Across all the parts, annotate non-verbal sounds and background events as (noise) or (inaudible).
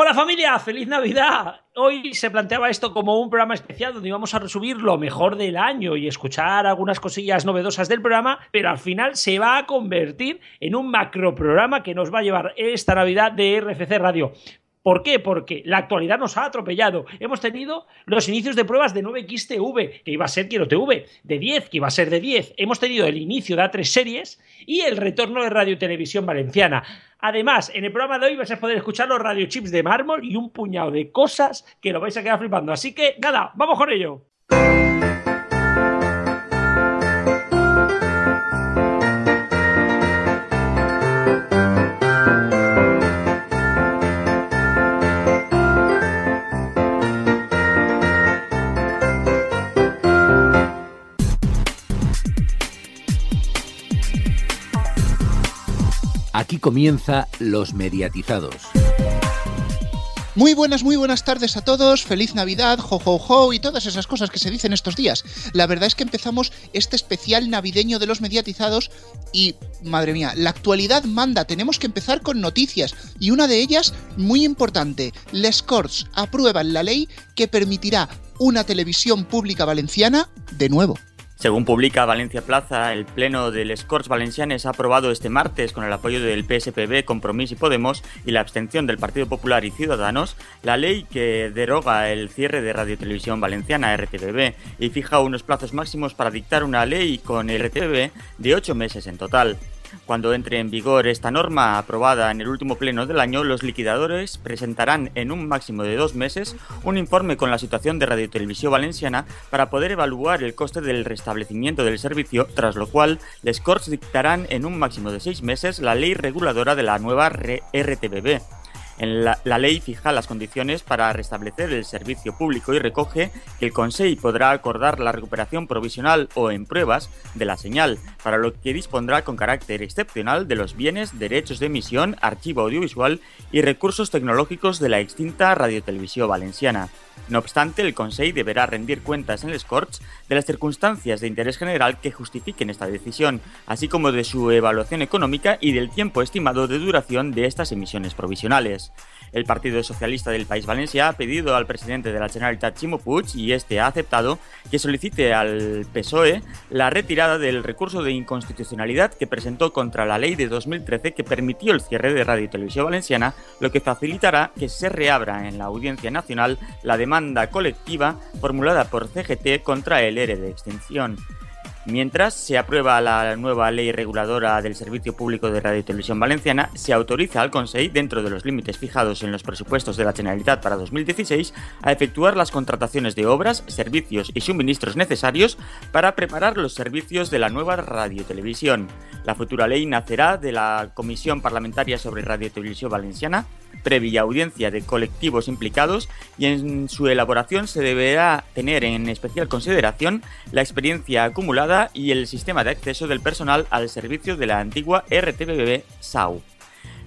Hola familia, feliz Navidad. Hoy se planteaba esto como un programa especial donde íbamos a resumir lo mejor del año y escuchar algunas cosillas novedosas del programa, pero al final se va a convertir en un macro programa que nos va a llevar esta Navidad de RFC Radio. ¿Por qué? Porque la actualidad nos ha atropellado. Hemos tenido los inicios de pruebas de 9XTV, que iba a ser Quiero TV, de 10, que iba a ser de 10. Hemos tenido el inicio de A3 series y el retorno de Radio Televisión Valenciana. Además, en el programa de hoy vais a poder escuchar los radiochips de mármol y un puñado de cosas que lo vais a quedar flipando. Así que, nada, vamos con ello. Aquí comienza Los Mediatizados. Muy buenas, muy buenas tardes a todos, feliz Navidad, jo, jo, jo y todas esas cosas que se dicen estos días. La verdad es que empezamos este especial navideño de los mediatizados y, madre mía, la actualidad manda, tenemos que empezar con noticias y una de ellas muy importante, Les Corts aprueban la ley que permitirá una televisión pública valenciana de nuevo. Según publica Valencia Plaza, el Pleno del Corts Valencianes ha aprobado este martes, con el apoyo del PSPB, Compromís y Podemos y la abstención del Partido Popular y Ciudadanos, la ley que deroga el cierre de Radio Televisión Valenciana, RTBB, y fija unos plazos máximos para dictar una ley con RTBB de ocho meses en total. Cuando entre en vigor esta norma aprobada en el último pleno del año, los liquidadores presentarán en un máximo de dos meses un informe con la situación de Radio Televisión Valenciana para poder evaluar el coste del restablecimiento del servicio, tras lo cual les Corts dictarán en un máximo de seis meses la ley reguladora de la nueva RTBB. La, ley fija las condiciones para restablecer el servicio público y recoge que el Consejo podrá acordar la recuperación provisional o en pruebas de la señal, para lo que dispondrá con carácter excepcional de los bienes, derechos de emisión, archivo audiovisual y recursos tecnológicos de la extinta radiotelevisión valenciana. No obstante, el Consejo deberá rendir cuentas en el Corts de las circunstancias de interés general que justifiquen esta decisión, así como de su evaluación económica y del tiempo estimado de duración de estas emisiones provisionales. El Partido Socialista del País Valencia ha pedido al presidente de la Generalitat Chimo Puig y este ha aceptado que solicite al PSOE la retirada del recurso de inconstitucionalidad que presentó contra la ley de 2013 que permitió el cierre de Radio y Televisión Valenciana, lo que facilitará que se reabra en la Audiencia Nacional la demanda colectiva formulada por CGT contra el ERE de extinción. Mientras se aprueba la nueva ley reguladora del Servicio Público de Radio y Televisión Valenciana, se autoriza al Consejo, dentro de los límites fijados en los presupuestos de la Generalitat para 2016, a efectuar las contrataciones de obras, servicios y suministros necesarios para preparar los servicios de la nueva radio televisión. La futura ley nacerá de la Comisión Parlamentaria sobre Radio y Televisión Valenciana, previa audiencia de colectivos implicados y en su elaboración se deberá tener en especial consideración la experiencia acumulada y el sistema de acceso del personal al servicio de la antigua RTBB SAU.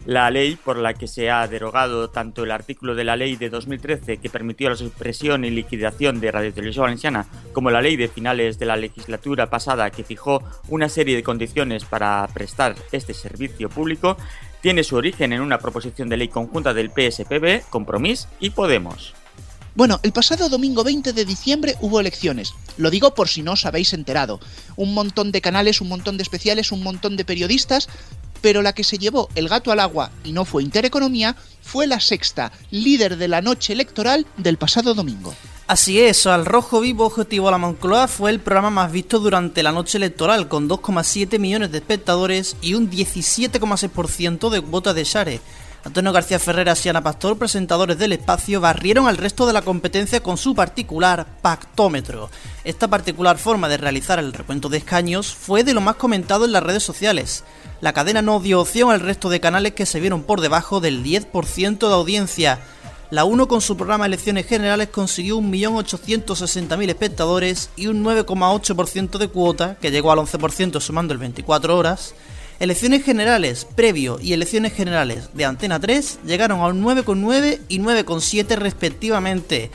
La ley por la que se ha derogado tanto el artículo de la ley de 2013 que permitió la supresión y liquidación de Radio Televisión Valenciana como la ley de finales de la legislatura pasada que fijó una serie de condiciones para prestar este servicio público tiene su origen en una proposición de ley conjunta del PSPB, Compromís y Podemos. Bueno, el pasado domingo 20 de diciembre hubo elecciones. Lo digo por si no os habéis enterado. Un montón de canales, un montón de especiales, un montón de periodistas, pero la que se llevó el gato al agua y no fue Intereconomía fue la sexta, líder de la noche electoral del pasado domingo. Así es, Al Rojo Vivo Objetivo a la Moncloa fue el programa más visto durante la noche electoral, con 2,7 millones de espectadores y un 17,6% de cuotas de share. Antonio García Ferreras y Ana Pastor, presentadores del espacio, barrieron al resto de la competencia con su particular pactómetro. Esta particular forma de realizar el recuento de escaños fue de lo más comentado en las redes sociales. La cadena no dio opción al resto de canales que se vieron por debajo del 10% de audiencia la 1 con su programa Elecciones Generales consiguió 1.860.000 espectadores y un 9,8% de cuota, que llegó al 11% sumando el 24 horas. Elecciones Generales previo y Elecciones Generales de Antena 3 llegaron a un 9,9 y 9,7 respectivamente.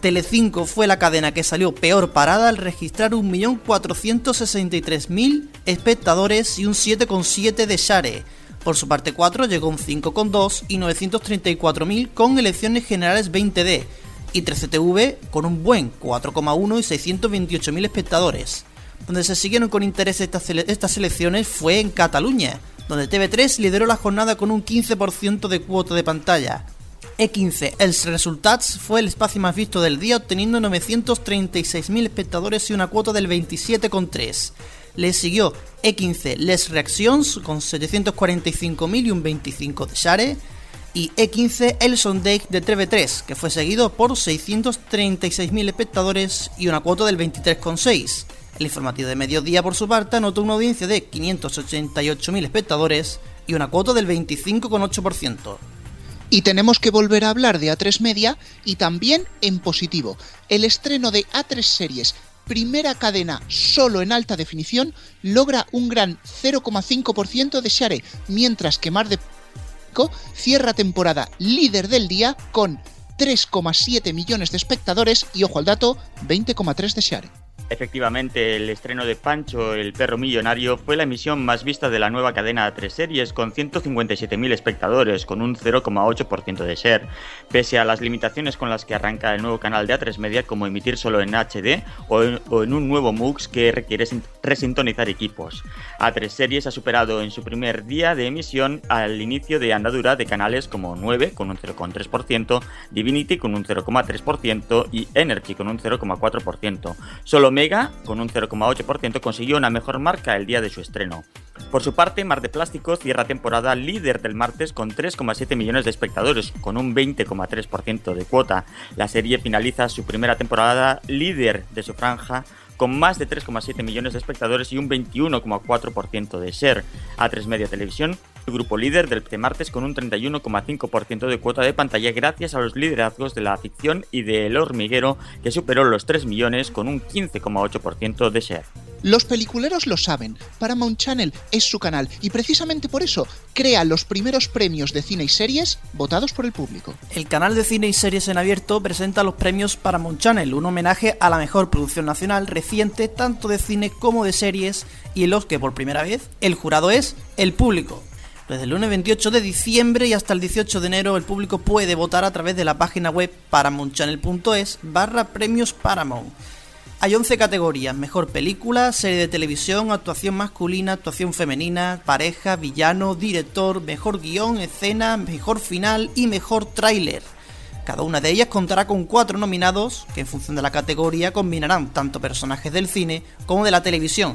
Telecinco fue la cadena que salió peor parada al registrar 1.463.000 espectadores y un 7,7 de share. Por su parte 4 llegó un 5,2 y 934.000 con elecciones generales 20D y 13TV con un buen 4,1 y 628.000 espectadores. Donde se siguieron con interés estas, estas elecciones fue en Cataluña, donde TV3 lideró la jornada con un 15% de cuota de pantalla. E15, Els Resultats fue el espacio más visto del día obteniendo 936.000 espectadores y una cuota del 27,3. Le siguió E15 Les Reactions con 745.000 y un 25 de share y E15 El Sondage de TV3, que fue seguido por 636.000 espectadores y una cuota del 23,6. El informativo de mediodía, por su parte, anotó una audiencia de 588.000 espectadores y una cuota del 25,8%. Y tenemos que volver a hablar de A3 Media y también en positivo. El estreno de A3 Series, primera cadena solo en alta definición, logra un gran 0,5% de share, mientras que Mar de cierra temporada líder del día con 3,7 millones de espectadores y, ojo al dato, 20,3 de share. Efectivamente, el estreno de Pancho, el perro millonario, fue la emisión más vista de la nueva cadena a tres series, con 157.000 espectadores, con un 0,8% de share, pese a las limitaciones con las que arranca el nuevo canal de A3 Media, como emitir solo en HD o en, un nuevo MUX que requiere resintonizar equipos. A3 Series ha superado en su primer día de emisión al inicio de andadura de canales como 9 con un 0,3%, Divinity con un 0,3% y Energy con un 0,4%. Solo Mega, con un 0,8%, consiguió una mejor marca el día de su estreno. Por su parte, Mar de Plásticos cierra temporada líder del martes con 3,7 millones de espectadores, con un 20,3% de cuota. La serie finaliza su primera temporada líder de su franja con más de 3,7 millones de espectadores y un 21,4% de share. A3 Media Televisión, el grupo líder del martes con un 31,5% de cuota de pantalla gracias a los liderazgos de la ficción y de El Hormiguero que superó los 3 millones con un 15,8% de share. Los peliculeros lo saben, Paramount Channel es su canal y precisamente por eso crea los primeros premios de cine y series votados por el público. El canal de cine y series en abierto presenta los premios Paramount Channel, un homenaje a la mejor producción nacional reciente tanto de cine como de series y en los que por primera vez el jurado es el público. Desde el lunes 28 de diciembre y hasta el 18 de enero el público puede votar a través de la página web paramountchannel.es barra premios Paramount. Hay 11 categorías, mejor película, serie de televisión, actuación masculina, actuación femenina, pareja, villano, director, mejor guion, escena, mejor final y mejor tráiler. Cada una de ellas contará con cuatro nominados que en función de la categoría combinarán tanto personajes del cine como de la televisión.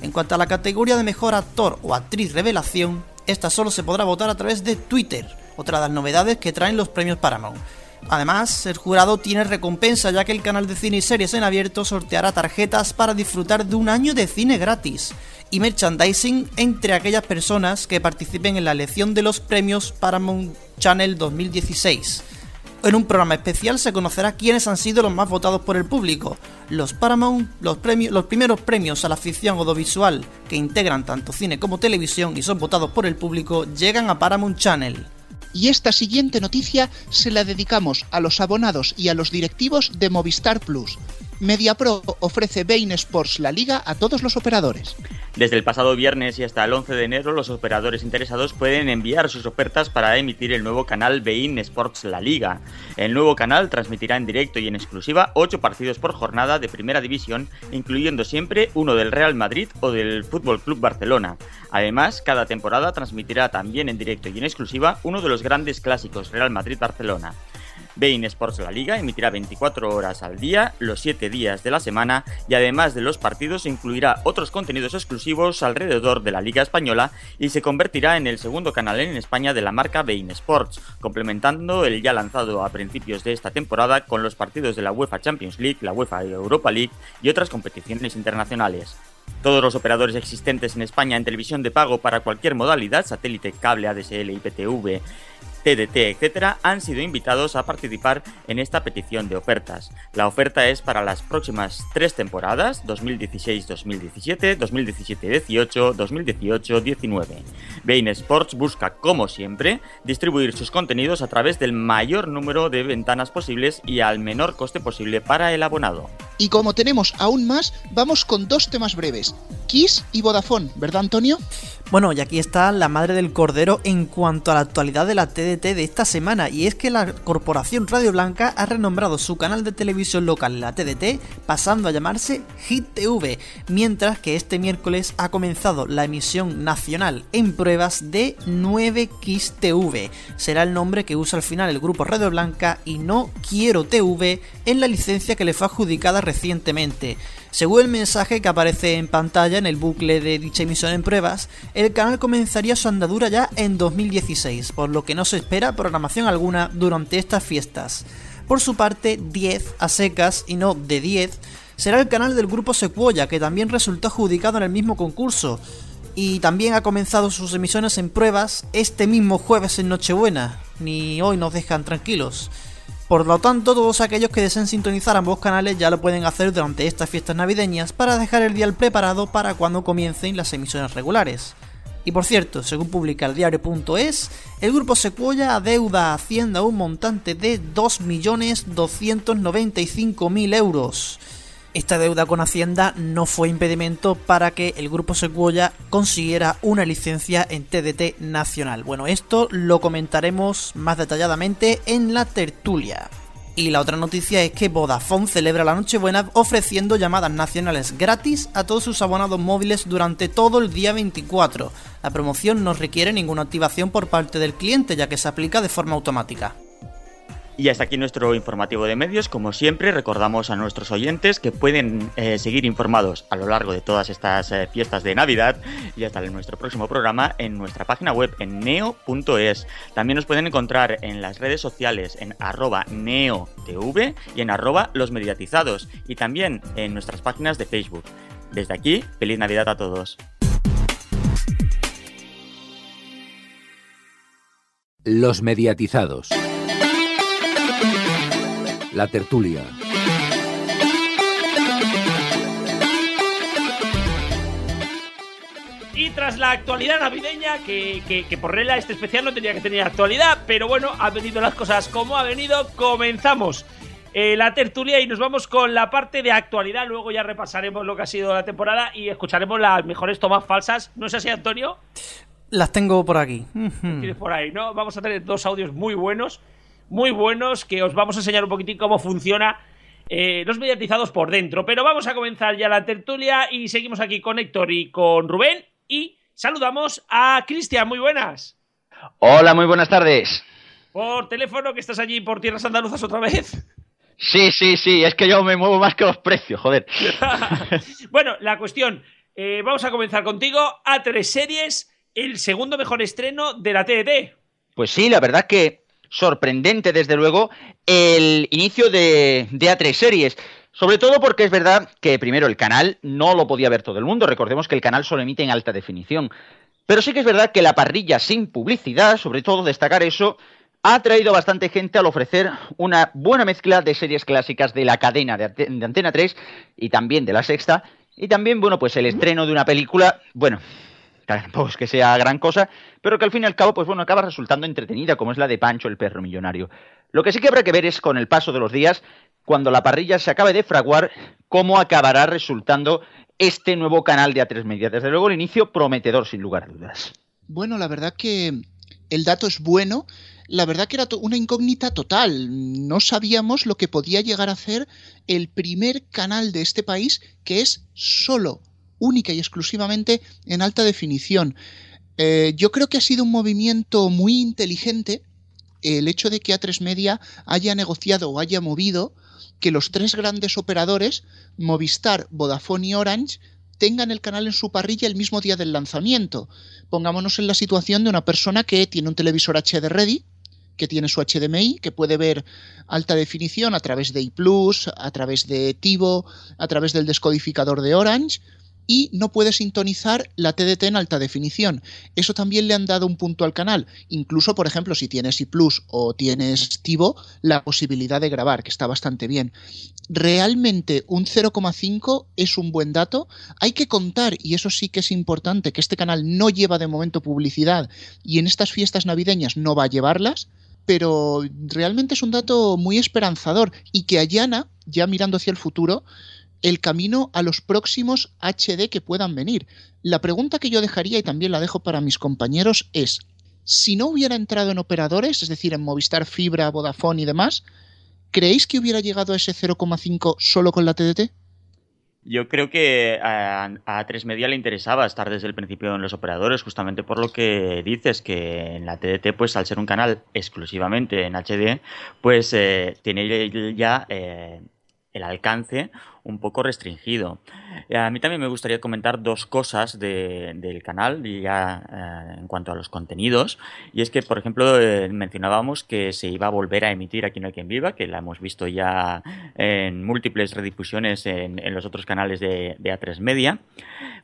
En cuanto a la categoría de mejor actor o actriz revelación, esta solo se podrá votar a través de Twitter, otra de las novedades que traen los premios Paramount. Además, el jurado tiene recompensa ya que el canal de cine y series en abierto sorteará tarjetas para disfrutar de un año de cine gratis y merchandising entre aquellas personas que participen en la elección de los premios Paramount Channel 2016. En un programa especial se conocerá quiénes han sido los más votados por el público. Los Paramount, los, premios, los primeros premios a la ficción audiovisual que integran tanto cine como televisión y son votados por el público llegan a Paramount Channel. Y esta siguiente noticia se la dedicamos a los abonados y a los directivos de Movistar Plus. MediaPro ofrece Bein Sports La Liga a todos los operadores. Desde el pasado viernes y hasta el 11 de enero, los operadores interesados pueden enviar sus ofertas para emitir el nuevo canal Bein Sports La Liga. El nuevo canal transmitirá en directo y en exclusiva 8 partidos por jornada de primera división, incluyendo siempre uno del Real Madrid o del Fútbol Club Barcelona. Además, cada temporada transmitirá también en directo y en exclusiva uno de los grandes clásicos Real Madrid-Barcelona. Bein Sports La Liga emitirá 24 horas al día, los 7 días de la semana y además de los partidos incluirá otros contenidos exclusivos alrededor de la Liga Española y se convertirá en el segundo canal en España de la marca Bein Sports, complementando el ya lanzado a principios de esta temporada con los partidos de la UEFA Champions League, la UEFA Europa League y otras competiciones internacionales. Todos los operadores existentes en España en televisión de pago para cualquier modalidad, satélite, cable, ADSL, IPTV, TDT, etc., han sido invitados a participar en esta petición de ofertas. La oferta es para las próximas tres temporadas, 2016-2017, 2017-18, 2018-19. Bein Sports busca, como siempre, distribuir sus contenidos a través del mayor número de ventanas posibles y al menor coste posible para el abonado. Y como tenemos aún más, vamos con dos temas breves. Kiss y Vodafone, ¿verdad Antonio? Bueno, y aquí está la madre del cordero en cuanto a la actualidad de la TDT de esta semana, y es que la corporación Radio Blanca ha renombrado su canal de televisión local, la TDT, pasando a llamarse Hit TV, mientras que este miércoles ha comenzado la emisión nacional en pruebas de 9 Kiss TV. Será el nombre que usa al final el grupo Radio Blanca y no Quiero TV en la licencia que le fue adjudicada recientemente. Según el mensaje que aparece en pantalla en el bucle de dicha emisión en pruebas, el canal comenzaría su andadura ya en 2016, por lo que no se espera programación alguna durante estas fiestas. Por su parte, 10 a secas y no de 10 será el canal del grupo Sequoia, que también resultó adjudicado en el mismo concurso, y también ha comenzado sus emisiones en pruebas este mismo jueves en Nochebuena, ni hoy nos dejan tranquilos. Por lo tanto, todos aquellos que deseen sintonizar ambos canales ya lo pueden hacer durante estas fiestas navideñas para dejar el dial preparado para cuando comiencen las emisiones regulares. Y por cierto, según publica el diario.es, el grupo Sequoia adeuda a Hacienda un montante de 2.295.000 euros. Esta deuda con Hacienda no fue impedimento para que el grupo Sequoia consiguiera una licencia en TDT nacional. Bueno, esto lo comentaremos más detalladamente en la tertulia. Y la otra noticia es que Vodafone celebra la Nochebuena ofreciendo llamadas nacionales gratis a todos sus abonados móviles durante todo el día 24. La promoción no requiere ninguna activación por parte del cliente ya que se aplica de forma automática. Y hasta aquí nuestro informativo de medios. Como siempre, recordamos a nuestros oyentes que pueden eh, seguir informados a lo largo de todas estas eh, fiestas de Navidad y hasta nuestro próximo programa en nuestra página web en neo.es. También nos pueden encontrar en las redes sociales en arroba neotv y en arroba los mediatizados y también en nuestras páginas de Facebook. Desde aquí, feliz Navidad a todos. Los mediatizados. La tertulia. Y tras la actualidad navideña, que, por regla este especial no tenía que tener actualidad, pero bueno, han venido las cosas como ha venido, comenzamos eh, la tertulia y nos vamos con la parte de actualidad, luego ya repasaremos lo que ha sido la temporada y escucharemos las mejores tomas falsas, ¿no es así Antonio? Las tengo por aquí. Tienes por ahí, ¿no? Vamos a tener dos audios muy buenos muy buenos que os vamos a enseñar un poquitín cómo funciona eh, los mediatizados por dentro. Pero vamos a comenzar ya la tertulia y seguimos aquí con Héctor y con Rubén y saludamos a Cristian, muy buenas. Hola, muy buenas tardes. Por teléfono, que estás allí por tierras andaluzas otra vez. Sí, sí, sí, es que yo me muevo más que los precios, joder. (laughs) (laughs) bueno, la cuestión, eh, vamos a comenzar contigo. A tres series, el segundo mejor estreno de la TDT. Pues sí, la verdad que sorprendente, desde luego, el inicio de, de A3 series. Sobre todo porque es verdad que primero el canal no lo podía ver todo el mundo. Recordemos que el canal solo emite en alta definición. Pero sí que es verdad que la parrilla sin publicidad, sobre todo destacar eso, ha traído bastante gente al ofrecer una buena mezcla de series clásicas de la cadena de, de, Antena 3 y también de la Sexta. Y también, bueno, pues el estreno de una película, bueno, tampoco es que sea gran cosa, pero que al fin y al cabo, pues bueno, acaba resultando entretenida, como es la de Pancho el perro millonario. Lo que sí que habrá que ver es con el paso de los días, cuando la parrilla se acabe de fraguar, cómo acabará resultando este nuevo canal de A3 Media. Desde luego el inicio prometedor, sin lugar a dudas. Bueno, la verdad que el dato es bueno. La verdad que era una incógnita total. No sabíamos lo que podía llegar a hacer el primer canal de este país que es solo única y exclusivamente en alta definición. Eh, yo creo que ha sido un movimiento muy inteligente el hecho de que A3 Media haya negociado o haya movido que los tres grandes operadores, Movistar, Vodafone y Orange, tengan el canal en su parrilla el mismo día del lanzamiento. Pongámonos en la situación de una persona que tiene un televisor HD ready, que tiene su HDMI, que puede ver alta definición a través de iPlus, a través de TiVo, a través del descodificador de Orange, y no puede sintonizar la TDT en alta definición. Eso también le han dado un punto al canal. Incluso, por ejemplo, si tienes iPlus o tienes TiVo, la posibilidad de grabar, que está bastante bien. Realmente un 0,5 es un buen dato. Hay que contar, y eso sí que es importante, que este canal no lleva de momento publicidad y en estas fiestas navideñas no va a llevarlas pero realmente es un dato muy esperanzador y que allana, ya mirando hacia el futuro, el camino a los próximos HD que puedan venir. La pregunta que yo dejaría, y también la dejo para mis compañeros, es, si no hubiera entrado en operadores, es decir, en Movistar Fibra, Vodafone y demás, ¿creéis que hubiera llegado a ese 0,5 solo con la TDT? Yo creo que a, a tres Media le interesaba estar desde el principio en los operadores, justamente por lo que dices, que en la TDT, pues al ser un canal exclusivamente en HD, pues eh, tiene ya eh, el alcance un poco restringido. Eh, a mí también me gustaría comentar dos cosas de, del canal ya eh, en cuanto a los contenidos. Y es que, por ejemplo, eh, mencionábamos que se iba a volver a emitir Aquí no hay quien viva, que la hemos visto ya en múltiples redifusiones en, los otros canales de, de, A3 Media.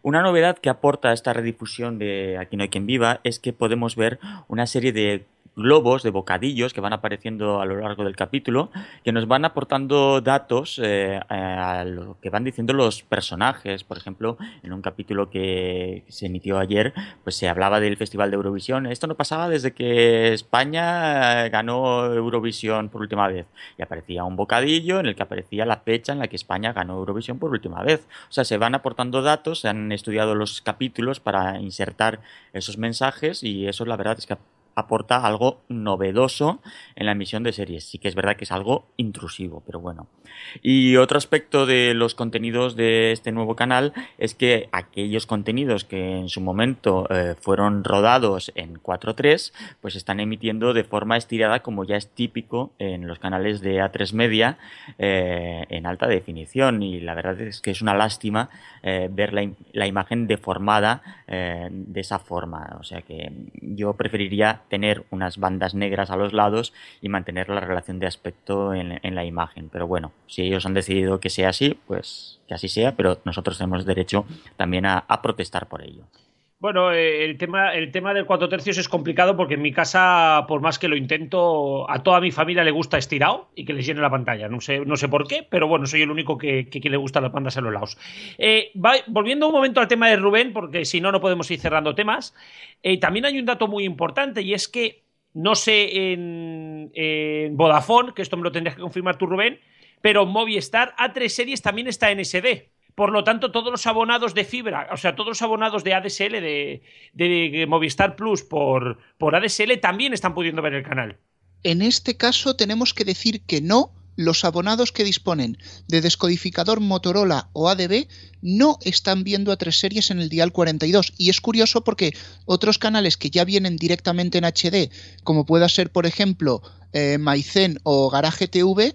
Una novedad que aporta esta redifusión de Aquí no hay quien viva es que podemos ver una serie de globos de bocadillos que van apareciendo a lo largo del capítulo, que nos van aportando datos eh, a lo que van diciendo los personajes. Por ejemplo, en un capítulo que se emitió ayer, pues se hablaba del Festival de Eurovisión. Esto no pasaba desde que España ganó Eurovisión por última vez. Y aparecía un bocadillo en el que aparecía la fecha en la que España ganó Eurovisión por última vez. O sea, se van aportando datos, se han estudiado los capítulos para insertar esos mensajes y eso la verdad es que aporta algo novedoso en la emisión de series. Sí que es verdad que es algo intrusivo, pero bueno. Y otro aspecto de los contenidos de este nuevo canal es que aquellos contenidos que en su momento eh, fueron rodados en 4.3, pues están emitiendo de forma estirada como ya es típico en los canales de A3 Media eh, en alta definición. Y la verdad es que es una lástima eh, ver la, imagen deformada de esa forma. O sea que yo preferiría tener unas bandas negras a los lados y mantener la relación de aspecto en, la imagen. Pero bueno, si ellos han decidido que sea así, pues que así sea, pero nosotros tenemos derecho también a protestar por ello. Bueno, eh, el tema, el tema del cuatro tercios es complicado porque en mi casa, por más que lo intento, a toda mi familia le gusta estirado y que les llene la pantalla. No sé, no sé por qué, pero bueno, soy el único que, que, le gusta las bandas a los lados. Eh, volviendo un momento al tema de Rubén, porque si no, no podemos ir cerrando temas. Eh, también hay un dato muy importante y es que, no sé, en, en Vodafone, que esto me lo tendrías que confirmar tú, Rubén, pero Movistar A3 Series también está en SD. Por lo tanto, todos los abonados de fibra, o sea, todos los abonados de ADSL, de, Movistar Plus por, por, ADSL, también están pudiendo ver el canal. En este caso, tenemos que decir que no. Los abonados que disponen de descodificador Motorola o ADB no están viendo a tres series en el dial 42. Y es curioso porque otros canales que ya vienen directamente en HD, como pueda ser, por ejemplo, eh, Maicen o Garage TV,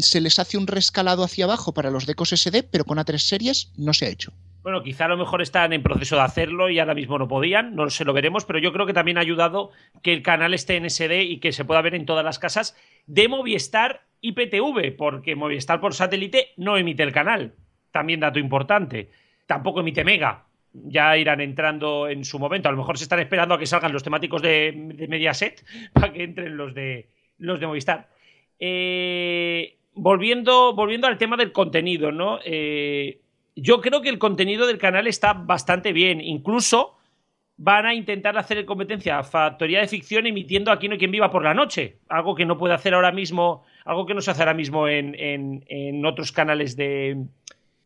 se les hace un rescalado hacia abajo para los decos SD, pero con A3 series no se ha hecho. Bueno, quizá a lo mejor están en proceso de hacerlo y ahora mismo no podían, no se lo veremos, pero yo creo que también ha ayudado que el canal esté en SD y que se pueda ver en todas las casas de Movistar y PTV, porque Movistar por satélite no emite el canal. También dato importante. Tampoco emite Mega. Ya irán entrando en su momento. A lo mejor se están esperando a que salgan los temáticos de, de Mediaset (laughs) para que entren los de, los de Movistar. Eh, volviendo, volviendo al tema del contenido, ¿no? Eh, yo creo que el contenido del canal está bastante bien. Incluso van a intentar hacer competencia a Factoría de Ficción emitiendo Aquí no hay quien viva por la noche. Algo que no puede hacer ahora mismo, algo que no se hace ahora mismo en, en, otros canales de,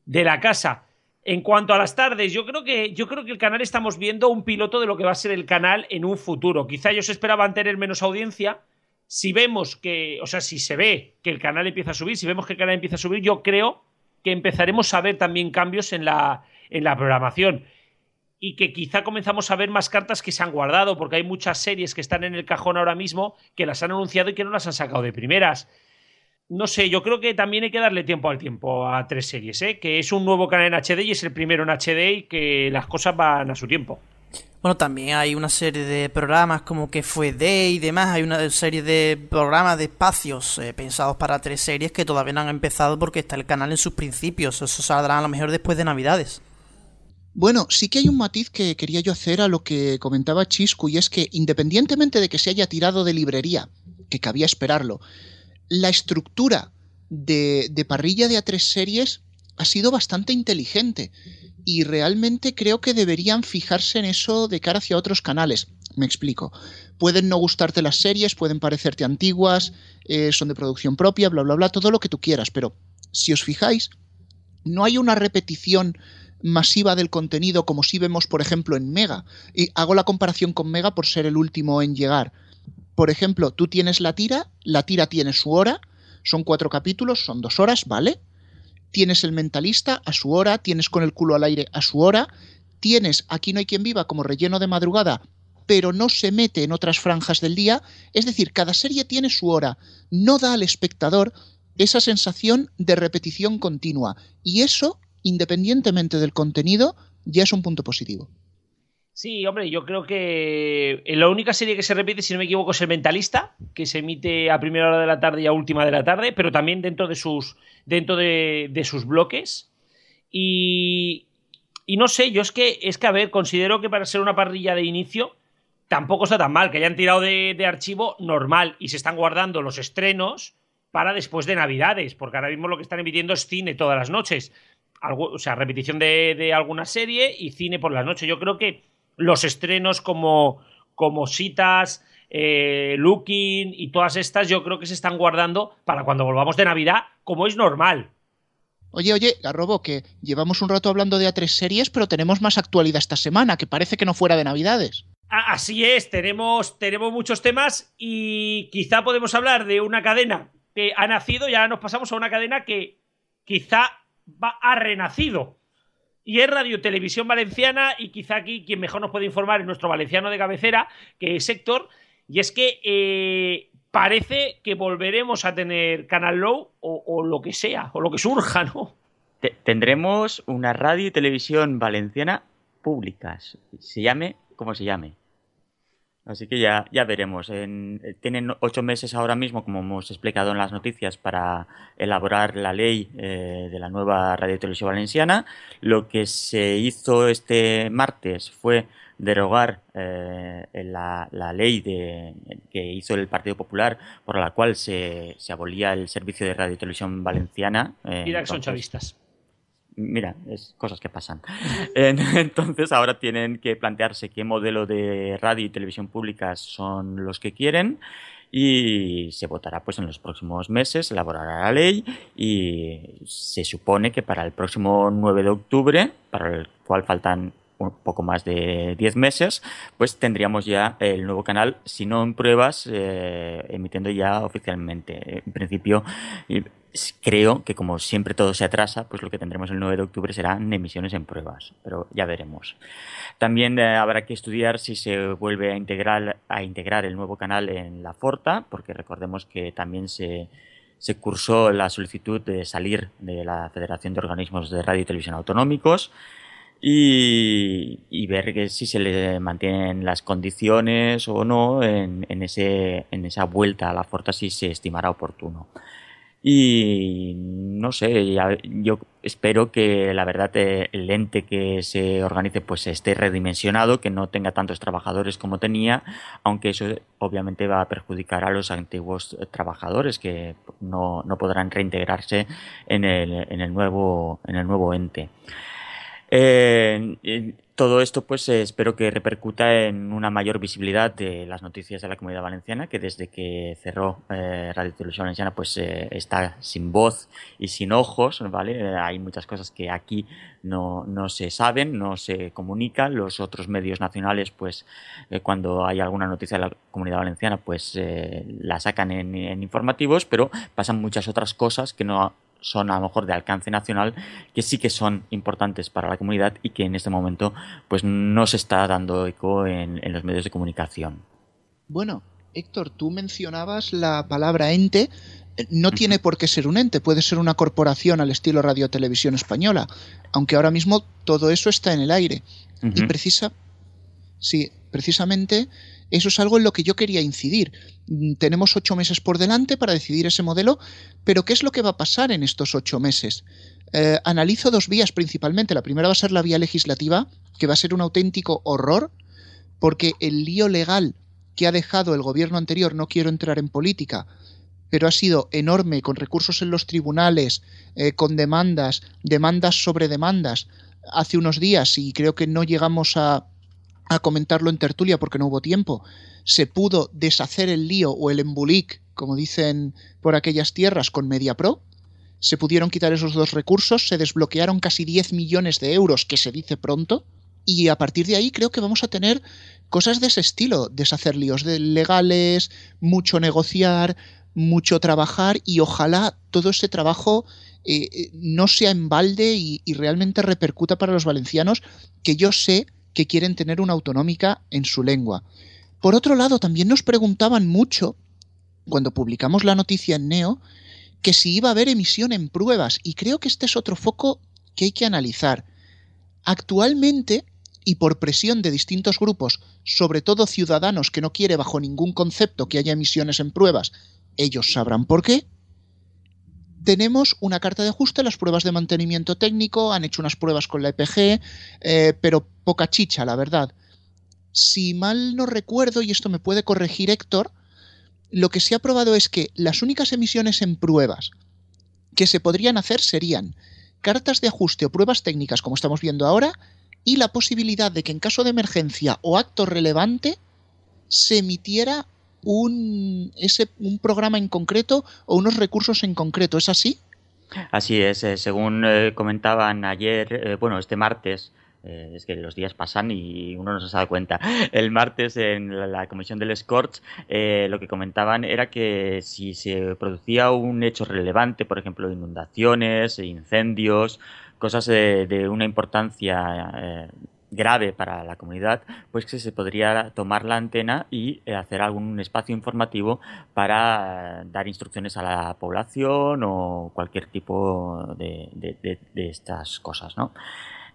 de, la casa. En cuanto a las tardes, yo creo que yo creo que el canal estamos viendo un piloto de lo que va a ser el canal en un futuro. Quizá ellos esperaban tener menos audiencia, si vemos que, o sea, si se ve que el canal empieza a subir, si vemos que el canal empieza a subir, yo creo que empezaremos a ver también cambios en la, en la programación. Y que quizá comenzamos a ver más cartas que se han guardado, porque hay muchas series que están en el cajón ahora mismo que las han anunciado y que no las han sacado de primeras. No sé, yo creo que también hay que darle tiempo al tiempo a tres series, ¿eh? que es un nuevo canal en HD y es el primero en HD y que las cosas van a su tiempo. Bueno, también hay una serie de programas como que fue D y demás. Hay una serie de programas de espacios eh, pensados para tres series que todavía no han empezado porque está el canal en sus principios. Eso saldrá a lo mejor después de Navidades. Bueno, sí que hay un matiz que quería yo hacer a lo que comentaba Chiscu y es que independientemente de que se haya tirado de librería, que cabía esperarlo, la estructura de, de parrilla de A3 series ha sido bastante inteligente y realmente creo que deberían fijarse en eso de cara hacia otros canales. Me explico. Pueden no gustarte las series, pueden parecerte antiguas, eh, son de producción propia, bla, bla, bla, todo lo que tú quieras, pero si os fijáis, no hay una repetición masiva del contenido como si vemos, por ejemplo, en Mega. Y hago la comparación con Mega por ser el último en llegar. Por ejemplo, tú tienes la tira, la tira tiene su hora, son cuatro capítulos, son dos horas, ¿vale? Tienes el mentalista a su hora, tienes con el culo al aire a su hora, tienes Aquí no hay quien viva como relleno de madrugada, pero no se mete en otras franjas del día, es decir, cada serie tiene su hora, no da al espectador esa sensación de repetición continua, y eso, independientemente del contenido, ya es un punto positivo. Sí, hombre, yo creo que la única serie que se repite, si no me equivoco, es El Mentalista, que se emite a primera hora de la tarde y a última de la tarde, pero también dentro de sus, dentro de, de sus bloques. Y, no sé, yo es que, es que, a ver, considero que para ser una parrilla de inicio, tampoco está tan mal, que hayan tirado de, de archivo normal y se están guardando los estrenos para después de Navidades, porque ahora mismo lo que están emitiendo es cine todas las noches. Algo, o sea, repetición de, de alguna serie y cine por las noches. Yo creo que los estrenos como, como Citas, eh, Looking y todas estas, yo creo que se están guardando para cuando volvamos de Navidad, como es normal. Oye, oye, Garrobo, que llevamos un rato hablando de A3 series, pero tenemos más actualidad esta semana, que parece que no fuera de Navidades. Así es, tenemos, tenemos muchos temas y quizá podemos hablar de una cadena que ha nacido, ya nos pasamos a una cadena que quizá va, ha renacido y es Radio Televisión Valenciana y quizá aquí quien mejor nos puede informar es nuestro valenciano de cabecera, que es Héctor, y es que eh, parece que volveremos a tener Canal Low o, lo que sea, o lo que surja, ¿no? Tendremos una radio y televisión valenciana públicas, se llame como se llame. Así que ya, ya veremos. En, tienen ocho meses ahora mismo, como hemos explicado en las noticias, para elaborar la ley eh, de la nueva radio televisión valenciana. Lo que se hizo este martes fue derogar eh, la, la, ley de, que hizo el Partido Popular por la cual se, se abolía el servicio de radio televisión valenciana. Eh, son chavistas mira, es cosas que pasan. (laughs) Entonces ahora tienen que plantearse qué modelo de radio y televisión públicas son los que quieren y se votará pues en los próximos meses, elaborará la ley y se supone que para el próximo 9 de octubre, para el cual faltan un poco más de 10 meses, pues tendríamos ya el nuevo canal, si no en pruebas, eh, emitiendo ya oficialmente. En principio, creo que como siempre todo se atrasa, pues lo que tendremos el 9 de octubre serán emisiones en pruebas, pero ya veremos. También eh, habrá que estudiar si se vuelve a integrar, a integrar el nuevo canal en la Forta, porque recordemos que también se, se cursó la solicitud de salir de la Federación de Organismos de Radio y Televisión Autonómicos. Y, y, ver que si se le mantienen las condiciones o no en, en, ese, en esa vuelta a la Forta si se estimará oportuno. Y no sé, yo espero que la verdad eh, el ente que se organice pues esté redimensionado, que no tenga tantos trabajadores como tenía, aunque eso obviamente va a perjudicar a los antiguos trabajadores que no, no podrán reintegrarse en el, en el, nuevo, en el nuevo ente. Eh, todo esto, pues, eh, espero que repercuta en una mayor visibilidad de las noticias de la comunidad valenciana, que desde que cerró eh, Radio Televisión Valenciana, pues, eh, está sin voz y sin ojos, ¿vale? Eh, hay muchas cosas que aquí no, no, se saben, no se comunican. Los otros medios nacionales, pues, cuando hay alguna noticia de la comunidad valenciana, pues, la sacan en informativos, pero pasan muchas otras cosas que no son a lo mejor de alcance nacional que sí que son importantes para la comunidad y que en este momento pues no se está dando eco en, en los medios de comunicación. Bueno, Héctor, tú mencionabas la palabra ente. No tiene por qué ser un ente, puede ser una corporación al estilo Radio Televisión Española, aunque ahora mismo todo eso está en el aire. Uh -huh. Y precisa, sí, precisamente eso es algo en lo que yo quería incidir. Tenemos ocho meses por delante para decidir ese modelo, pero ¿qué es lo que va a pasar en estos ocho meses? Eh, analizo dos vías principalmente. La primera va a ser la vía legislativa, que va a ser un auténtico horror, porque el lío legal que ha dejado el gobierno anterior, no quiero entrar en política, pero ha sido enorme, con recursos en los tribunales, eh, con demandas, demandas sobre demandas, hace unos días, y creo que no llegamos a a comentarlo en tertulia porque no hubo tiempo, se pudo deshacer el lío o el embulic, como dicen por aquellas tierras, con MediaPro. Se pudieron quitar esos dos recursos, se desbloquearon casi 10 millones de euros, que se dice pronto, y a partir de ahí creo que vamos a tener cosas de ese estilo, deshacer líos legales, mucho negociar, mucho trabajar y ojalá todo ese trabajo eh, eh, no sea en balde y, y realmente repercuta para los valencianos, que yo sé que quieren tener una autonómica en su lengua. Por otro lado, también nos preguntaban mucho, cuando publicamos la noticia en Neo, que si iba a haber emisión en pruebas, y creo que este es otro foco que hay que analizar. Actualmente, y por presión de distintos grupos, sobre todo ciudadanos que no quiere bajo ningún concepto que haya emisiones en pruebas, ellos sabrán por qué, tenemos una carta de ajuste, las pruebas de mantenimiento técnico, han hecho unas pruebas con la EPG, eh, pero poca chicha, la verdad. Si mal no recuerdo, y esto me puede corregir Héctor, lo que se ha probado es que las únicas emisiones en pruebas que se podrían hacer serían cartas de ajuste o pruebas técnicas, como estamos viendo ahora, y la posibilidad de que en caso de emergencia o acto relevante se emitiera un, ese, un programa en concreto o unos recursos en concreto. ¿Es así? Así es, eh, según eh, comentaban ayer, eh, bueno, este martes, es que los días pasan y uno no se dado cuenta. (laughs) El martes en la, comisión del Scorch lo que comentaban era que si se producía un hecho relevante, por ejemplo, inundaciones, incendios, cosas de, una importancia grave para la comunidad, pues que se podría tomar la antena y eh, hacer algún espacio informativo para dar instrucciones a la población o cualquier tipo de, de estas cosas, ¿no?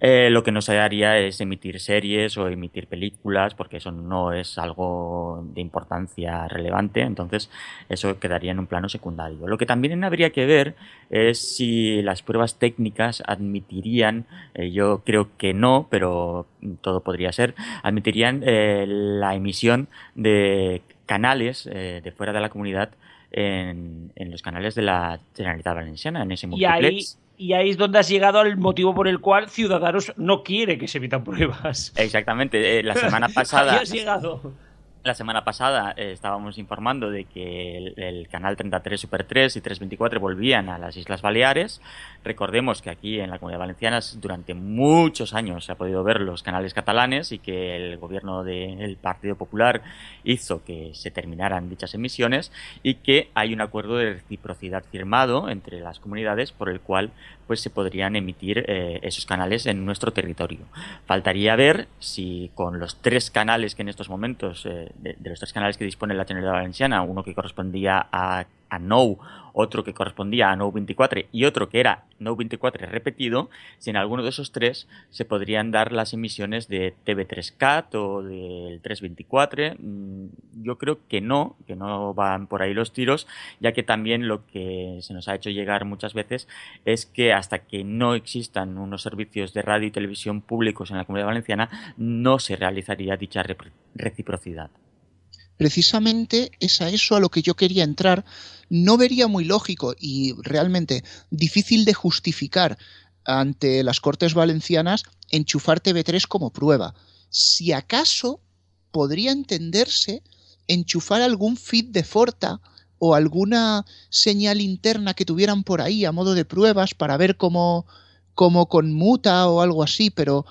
Eh, lo que no se haría es emitir series o emitir películas, porque eso no es algo de importancia relevante, entonces eso quedaría en un plano secundario. Lo que también habría que ver es si las pruebas técnicas admitirían, eh, yo creo que no, pero todo podría ser, admitirían eh, la emisión de canales de fuera de la comunidad en, los canales de la Generalitat Valenciana, en ese multiplex. Y ahí es donde has llegado al motivo por el cual Ciudadanos no quiere que se emitan pruebas. Exactamente. Eh, la semana (laughs) pasada. has llegado. La semana pasada eh, estábamos informando de que el, canal 33 Super 3 y 324 volvían a las Islas Baleares. Recordemos que aquí en la Comunidad Valenciana durante muchos años se ha podido ver los canales catalanes y que el gobierno del Partido Popular hizo que se terminaran dichas emisiones y que hay un acuerdo de reciprocidad firmado entre las comunidades por el cual pues se podrían emitir eh, esos canales en nuestro territorio. Faltaría ver si con los tres canales que en estos momentos, eh, de, los tres canales que dispone la Generalitat Valenciana, uno que correspondía a a No, otro que correspondía a No 24 y otro que era No 24 repetido, si en alguno de esos tres se podrían dar las emisiones de TV3CAT o del 324. Mm, yo creo que no, que no van por ahí los tiros, ya que también lo que se nos ha hecho llegar muchas veces es que hasta que no existan unos servicios de radio y televisión públicos en la Comunidad Valenciana, no se realizaría dicha reciprocidad precisamente es a eso a lo que yo quería entrar. No vería muy lógico y realmente difícil de justificar ante las Cortes Valencianas enchufar TV3 como prueba. Si acaso podría entenderse enchufar algún feed de Forta o alguna señal interna que tuvieran por ahí a modo de pruebas para ver cómo, cómo conmuta o algo así, pero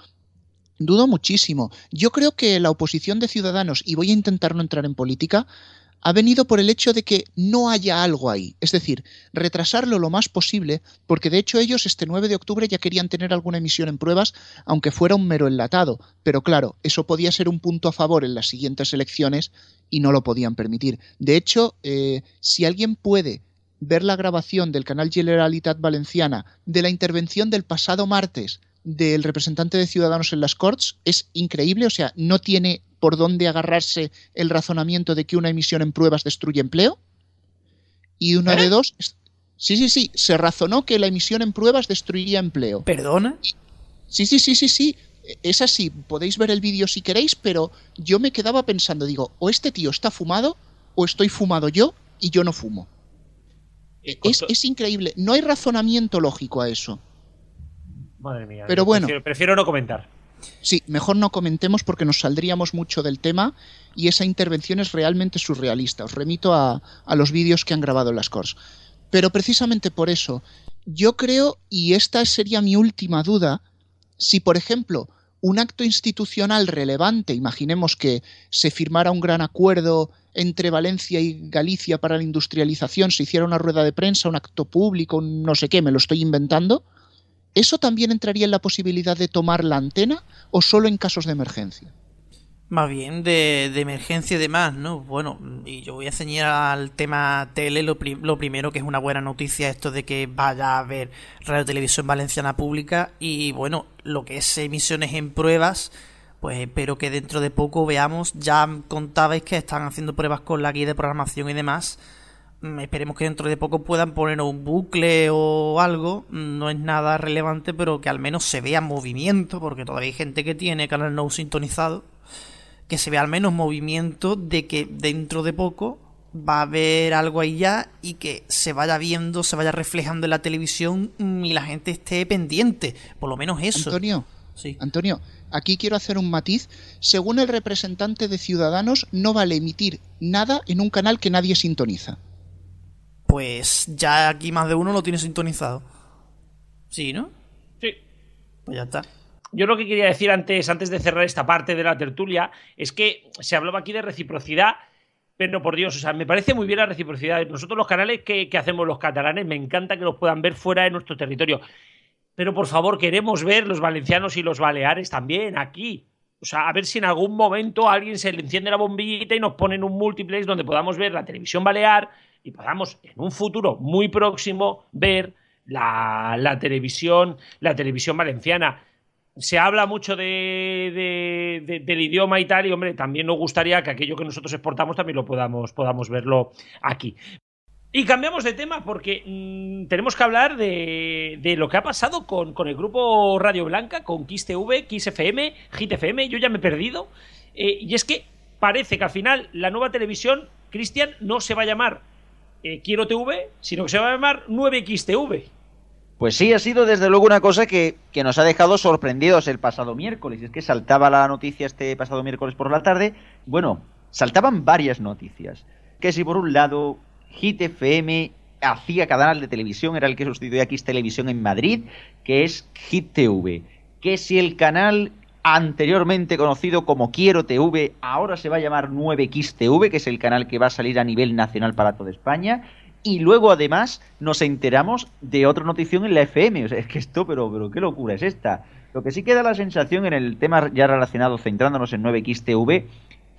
Dudo muchísimo. Yo creo que la oposición de Ciudadanos, y voy a intentar no entrar en política, ha venido por el hecho de que no haya algo ahí, es decir, retrasarlo lo más posible, porque de hecho ellos este 9 de octubre ya querían tener alguna emisión en pruebas, aunque fuera un mero enlatado, pero claro, eso podía ser un punto a favor en las siguientes elecciones y no lo podían permitir. De hecho, eh, si alguien puede ver la grabación del canal Generalitat Valenciana de la intervención del pasado martes del representante de Ciudadanos en las Corts es increíble, o sea, no tiene por dónde agarrarse el razonamiento de que una emisión en pruebas destruye empleo. Y una de ¿Eh? dos, sí, sí, sí, se razonó que la emisión en pruebas destruiría empleo. ¿Perdona? Sí, sí, sí, sí, sí. Es así, podéis ver el vídeo si queréis, pero yo me quedaba pensando, digo, o este tío está fumado, o estoy fumado yo y yo no fumo. Es, es increíble, no hay razonamiento lógico a eso. Madre mía. Pero bueno. Prefiero, no comentar. Sí, mejor no comentemos porque nos saldríamos mucho del tema y esa intervención es realmente surrealista. Os remito a, a los vídeos que han grabado las Cors. Pero precisamente por eso, yo creo, y esta sería mi última duda, si por ejemplo un acto institucional relevante, imaginemos que se firmara un gran acuerdo entre Valencia y Galicia para la industrialización, se hiciera una rueda de prensa, un acto público, un no sé qué, me lo estoy inventando, ¿eso también entraría en la posibilidad de tomar la antena o solo en casos de emergencia? Más bien de, emergencia y demás, ¿no? Bueno, y yo voy a ceñir al tema tele, lo, pri lo, primero que es una buena noticia esto de que vaya a haber Radio Televisión Valenciana Pública y bueno, lo que es emisiones en pruebas, pues espero que dentro de poco veamos, ya contabais que están haciendo pruebas con la guía de programación y demás, esperemos que dentro de poco puedan poner un bucle o algo, no es nada relevante, pero que al menos se vea movimiento, porque todavía hay gente que tiene Canal No sintonizado que se vea al menos movimiento de que dentro de poco va a haber algo ahí ya y que se vaya viendo, se vaya reflejando en la televisión y la gente esté pendiente, por lo menos eso. Antonio, sí. Antonio, aquí quiero hacer un matiz. Según el representante de Ciudadanos, no vale emitir nada en un canal que nadie sintoniza. Pues ya aquí más de uno lo tiene sintonizado. Sí, ¿no? Sí. Pues ya está yo lo que quería decir antes, antes de cerrar esta parte de la tertulia, es que se hablaba aquí de reciprocidad, pero por Dios, o sea, me parece muy bien la reciprocidad. Nosotros los canales que, que hacemos los catalanes, me encanta que los puedan ver fuera de nuestro territorio. Pero por favor, queremos ver los valencianos y los baleares también aquí. O sea, a ver si en algún momento alguien se le enciende la bombillita y nos ponen un multiplex donde podamos ver la televisión balear y podamos en un futuro muy próximo ver la, televisión, la televisión valenciana se habla mucho de, de, de, del idioma y tal, y hombre, también nos gustaría que aquello que nosotros exportamos también lo podamos, podamos verlo aquí. Y cambiamos de tema porque mmm, tenemos que hablar de, de, lo que ha pasado con, con, el grupo Radio Blanca, con Kiss TV, Kiss yo ya me he perdido. Eh, y es que parece que al final la nueva televisión, Cristian, no se va a llamar eh, Quiero TV, sino que se va a llamar 9XTV. Pues sí, ha sido desde luego una cosa que, que, nos ha dejado sorprendidos el pasado miércoles. Es que saltaba la noticia este pasado miércoles por la tarde. Bueno, saltaban varias noticias. Que si por un lado Hit FM hacía canal de televisión, era el que sustituía a X Televisión en Madrid, que es Hit TV. Que si el canal anteriormente conocido como Quiero TV, ahora se va a llamar 9X TV, que es el canal que va a salir a nivel nacional para toda España y luego además nos enteramos de otra notición en la FM. O sea, es que esto, pero, pero qué locura es esta. Lo que sí queda la sensación en el tema ya relacionado, centrándonos en 9XTV,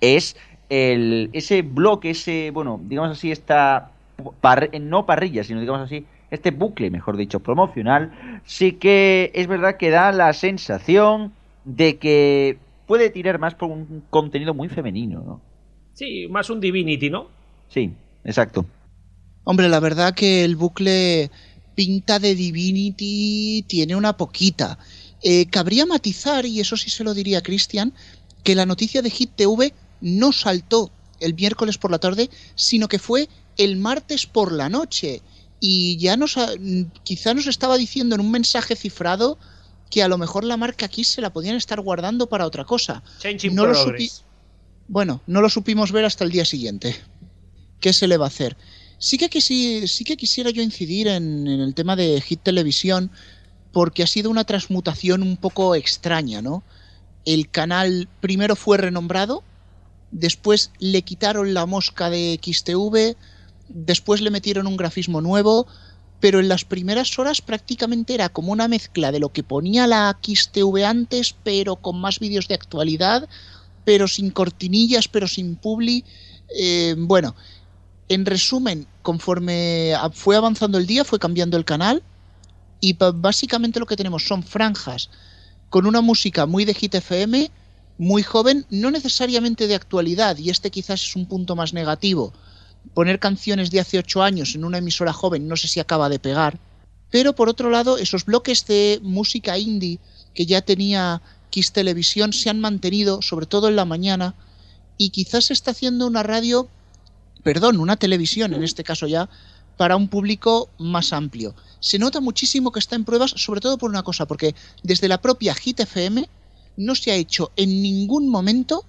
es el, ese bloque, ese, bueno, digamos así, esta, no parrilla, sino digamos así, este bucle, mejor dicho, promocional, sí que es verdad que da la sensación de que puede tirar más por un contenido muy femenino, ¿no? Sí, más un Divinity, ¿no? Sí, exacto. Hombre, la verdad que el bucle pinta de Divinity tiene una poquita. Eh, cabría matizar, y eso sí se lo diría a Cristian, que la noticia de Hit TV no saltó el miércoles por la tarde, sino que fue el martes por la noche. Y ya nos quizá nos estaba diciendo en un mensaje cifrado que a lo mejor la marca aquí se la podían estar guardando para otra cosa. No lo supi bueno, no lo supimos ver hasta el día siguiente. ¿Qué se le va a hacer? Sí que, quisi, sí que quisiera yo incidir en, en, el tema de Hit Televisión porque ha sido una transmutación un poco extraña, ¿no? El canal primero fue renombrado, después le quitaron la mosca de XTV, después le metieron un grafismo nuevo, pero en las primeras horas prácticamente era como una mezcla de lo que ponía la XTV antes, pero con más vídeos de actualidad, pero sin cortinillas, pero sin publi. Eh, bueno, en resumen, conforme fue avanzando el día, fue cambiando el canal y básicamente lo que tenemos son franjas con una música muy de hit FM, muy joven, no necesariamente de actualidad, y este quizás es un punto más negativo. Poner canciones de hace ocho años en una emisora joven no sé si acaba de pegar. Pero por otro lado, esos bloques de música indie que ya tenía Kiss Televisión se han mantenido, sobre todo en la mañana, y quizás se está haciendo una radio perdón, una televisión en este caso ya, para un público más amplio. Se nota muchísimo que está en pruebas, sobre todo por una cosa, porque desde la propia Hit FM no se ha hecho en ningún momento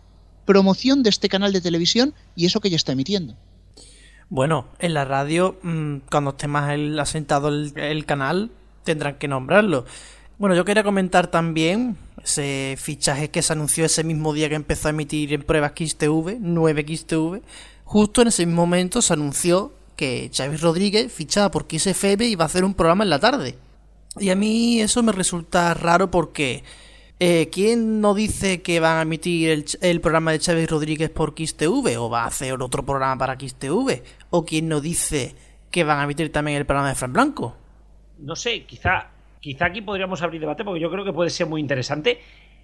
promoción de este canal de televisión y eso que ya está emitiendo. Bueno, en la radio, mm, cuando esté más el, asentado el, canal, tendrán que nombrarlo. Bueno, yo quería comentar también ese fichaje que se anunció ese mismo día que empezó a emitir en pruebas XTV, 9XTV. Justo en ese mismo momento se anunció que Xavi Rodríguez, fichada por XFM, iba a hacer un programa en la tarde. Y a mí eso me resulta raro porque eh, ¿quién no dice que van a emitir el, programa de Xavi Rodríguez por XTV o va a hacer otro programa para XTV? ¿O quién no dice que van a emitir también el programa de Fran Blanco? No sé, quizá, quizá aquí podríamos abrir debate porque yo creo que puede ser muy interesante.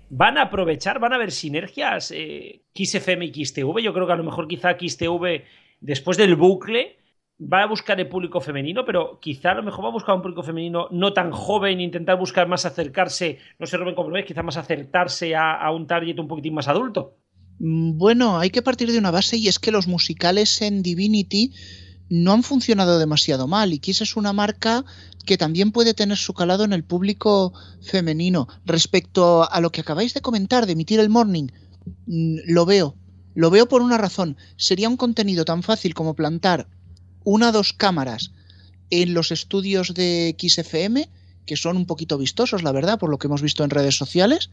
¿Van a aprovechar, van a haber sinergias eh, XFM y XTV? Yo creo que a lo mejor quizá XTV, después del bucle, va a buscar el público femenino, pero quizá a lo mejor va a buscar un público femenino no tan joven, intentar buscar más acercarse, no sé Rubén cómo lo ves, quizá más acercarse a, un target un poquitín más adulto. Mm, bueno, hay que partir de una base y es que los musicales en Divinity no han funcionado demasiado mal y Kiss es una marca que también puede tener su calado en el público femenino. Respecto a lo que acabáis de comentar de emitir el morning, mm, lo veo. Lo veo por una razón. Sería un contenido tan fácil como plantar una o dos cámaras en los estudios de XFM, que son un poquito vistosos, la verdad, por lo que hemos visto en redes sociales.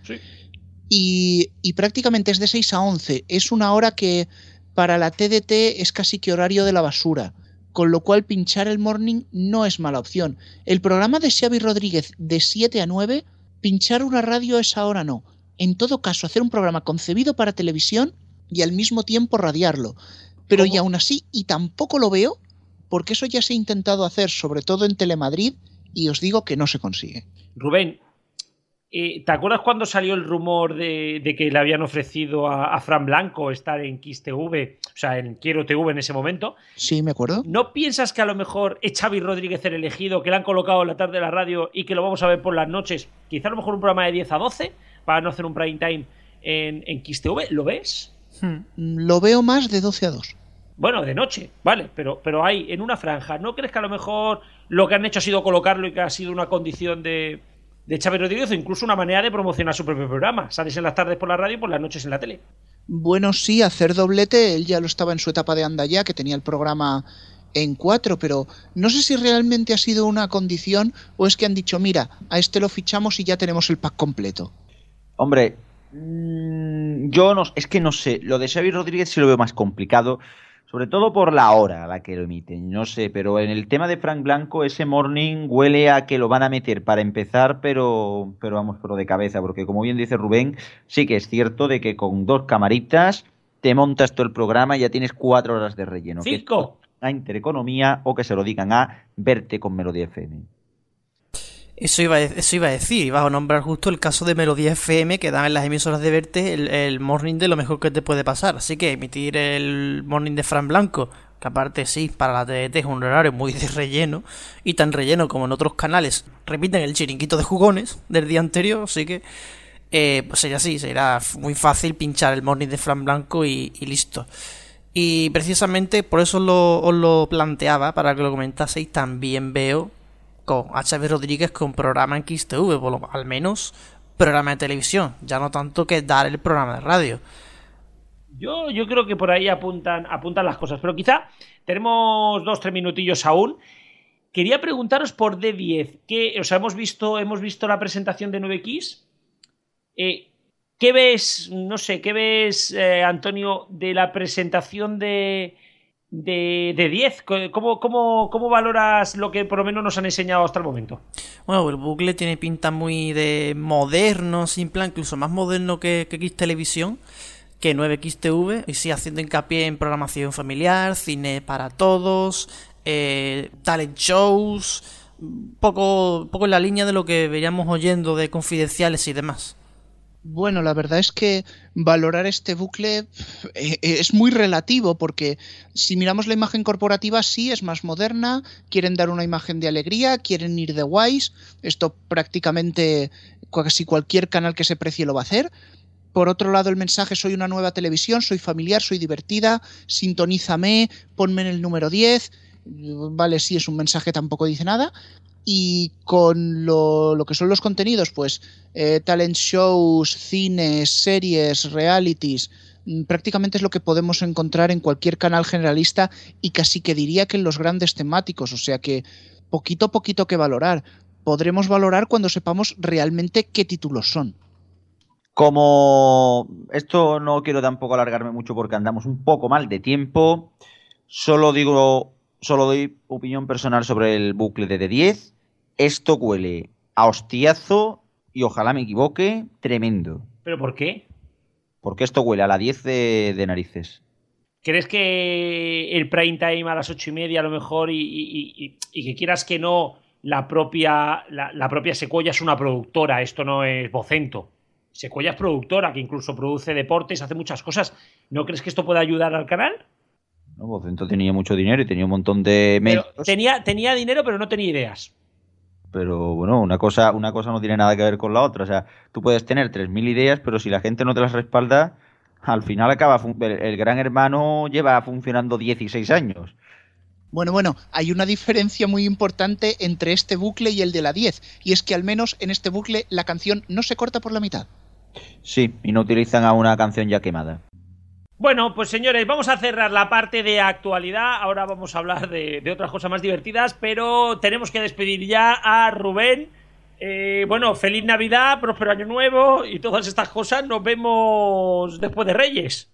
Y, prácticamente es de 6 a 11. Es una hora que para la TDT es casi que horario de la basura. Con lo cual pinchar el morning no es mala opción. El programa de Xavi Rodríguez de 7 a 9, pinchar una radio a esa hora no. En todo caso, hacer un programa concebido para televisión y al mismo tiempo radiarlo. Pero y aún así, y tampoco lo veo, porque eso ya se ha intentado hacer, sobre todo en Telemadrid, y os digo que no se consigue. Rubén, eh, ¿te acuerdas cuando salió el rumor de, que le habían ofrecido a, Fran Blanco estar en Kiss TV, o sea, en Quiero TV en ese momento? Sí, me acuerdo. ¿No piensas que a lo mejor es Xavi Rodríguez el elegido, que le han colocado en la tarde de la radio y que lo vamos a ver por las noches? Quizá a lo mejor un programa de 10 a 12 para no hacer un prime time en, en Kiss TV. ¿Lo ves? Hmm. Lo veo más de 12 a 2. Bueno, de noche, vale, pero, pero hay en una franja. ¿No crees que a lo mejor lo que han hecho ha sido colocarlo y que ha sido una condición de, de Chávez Rodríguez o incluso una manera de promocionar su propio programa? Sales en las tardes por la radio y por las noches en la tele. Bueno, sí, hacer doblete, él ya lo estaba en su etapa de anda ya, que tenía el programa en cuatro, pero no sé si realmente ha sido una condición o es que han dicho, mira, a este lo fichamos y ya tenemos el pack completo. Hombre, mm, yo no, es que no sé, lo de Xavi Rodríguez sí lo veo más complicado sobre todo por la hora a la que lo emiten, no sé, pero en el tema de Frank Blanco, ese morning huele a que lo van a meter para empezar, pero, pero vamos, pero de cabeza, porque como bien dice Rubén, sí que es cierto de que con dos camaritas te montas todo el programa y ya tienes cuatro horas de relleno. Cinco. a Intereconomía o que se lo digan a verte con Melodía FM. Eso iba, a, eso iba a decir, iba a nombrar justo el caso de Melodía FM que dan en las emisoras de Verte el, morning de lo mejor que te puede pasar. Así que emitir el morning de Fran Blanco, que aparte sí, para la TDT es un horario muy de relleno, y tan relleno como en otros canales repiten el chiringuito de jugones del día anterior, así que eh, pues sería así, sería muy fácil pinchar el morning de Fran Blanco y, listo. Y precisamente por eso os lo planteaba, para que lo comentaseis, también veo con HB Rodríguez con programa en XTV, por lo, al menos programa de televisión, ya no tanto que dar el programa de radio. Yo, yo creo que por ahí apuntan, apuntan las cosas, pero quizá tenemos dos, tres minutillos aún. Quería preguntaros por D10, que, o sea, hemos visto, hemos visto la presentación de 9X. Eh, ¿Qué ves, no sé, qué ves, eh, Antonio, de la presentación de, de, de 10? ¿Cómo, cómo, cómo valoras lo que por lo menos nos han enseñado hasta el momento? Bueno, el bucle tiene pinta muy de moderno, sin plan, incluso más moderno que, que X Televisión, que 9XTV, y sí haciendo hincapié en programación familiar, cine para todos, eh, talent shows, poco, poco en la línea de lo que veríamos oyendo de confidenciales y demás. Bueno, la verdad es que valorar este bucle eh, eh, es muy relativo porque si miramos la imagen corporativa sí es más moderna, quieren dar una imagen de alegría, quieren ir de guays, esto prácticamente casi cualquier canal que se precie lo va a hacer. Por otro lado, el mensaje soy una nueva televisión, soy familiar, soy divertida, sintonízame, ponme en el número 10. Vale, sí, es un mensaje, tampoco dice nada. Y con lo, lo que son los contenidos, pues eh, talent shows, cines, series, realities, mm, prácticamente es lo que podemos encontrar en cualquier canal generalista y casi que diría que en los grandes temáticos, o sea que poquito a poquito que valorar. Podremos valorar cuando sepamos realmente qué títulos son. Como esto no quiero tampoco alargarme mucho porque andamos un poco mal de tiempo, solo digo, solo doy opinión personal sobre el bucle de D10. Esto huele a hostiazo y ojalá me equivoque, tremendo. ¿Pero por qué? Porque esto huele a la 10 de, de narices. ¿Crees que el prime time a las ocho y media a lo mejor y, y- y- y que quieras que no, la propia, la, la propia Secuoya es una productora, esto no es Vocento. Secuoya es productora, que incluso produce deportes, hace muchas cosas. ¿No crees que esto puede ayudar al canal? ¿No? Vocento tenía mucho dinero y tenía un montón de Pero medios, tenía, tenía dinero, pero no tenía ideas. pero bueno, una cosa, una cosa no tiene nada que ver con la otra. O sea, tú puedes tener 3.000 ideas, pero si la gente no te las respalda, al final acaba. fun- El, el gran hermano lleva funcionando 16 años. Bueno, bueno, hay una diferencia muy importante entre este bucle y el de la 10, y es que al menos en este bucle la canción no se corta por la mitad. Sí, y no utilizan a una canción ya quemada. Bueno, pues señores, vamos a cerrar la parte de actualidad. Ahora vamos a hablar de, otras cosas más divertidas, pero tenemos que despedir ya a Rubén. Eh, bueno, feliz Navidad, próspero año nuevo y todas estas cosas. Nos vemos después de Reyes.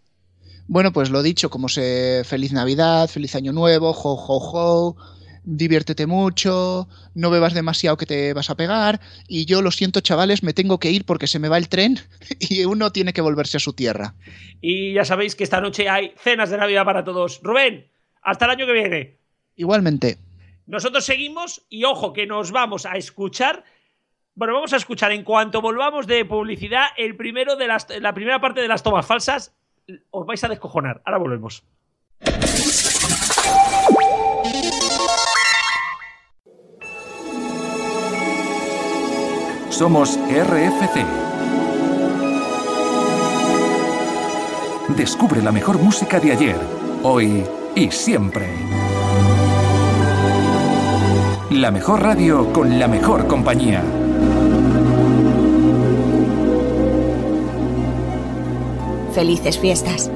Bueno, pues lo dicho, como se feliz Navidad, feliz Año Nuevo, jo jo jo, diviértete mucho, no bebas demasiado que te vas a pegar y yo lo siento, chavales, me tengo que ir porque se me va el tren (laughs) y uno tiene que volverse a su tierra. Y ya sabéis que esta noche hay cenas de Navidad para todos. Rubén, hasta el año que viene. Igualmente. Nosotros seguimos y ojo que nos vamos a escuchar. Bueno, vamos a escuchar en cuanto volvamos de publicidad el primero de las, la primera parte de las tomas falsas. Os vais a descojonar. Ahora volvemos. Somos RFC. Descubre la mejor música de ayer, hoy y siempre. La mejor radio con la mejor compañía. Felices fiestas.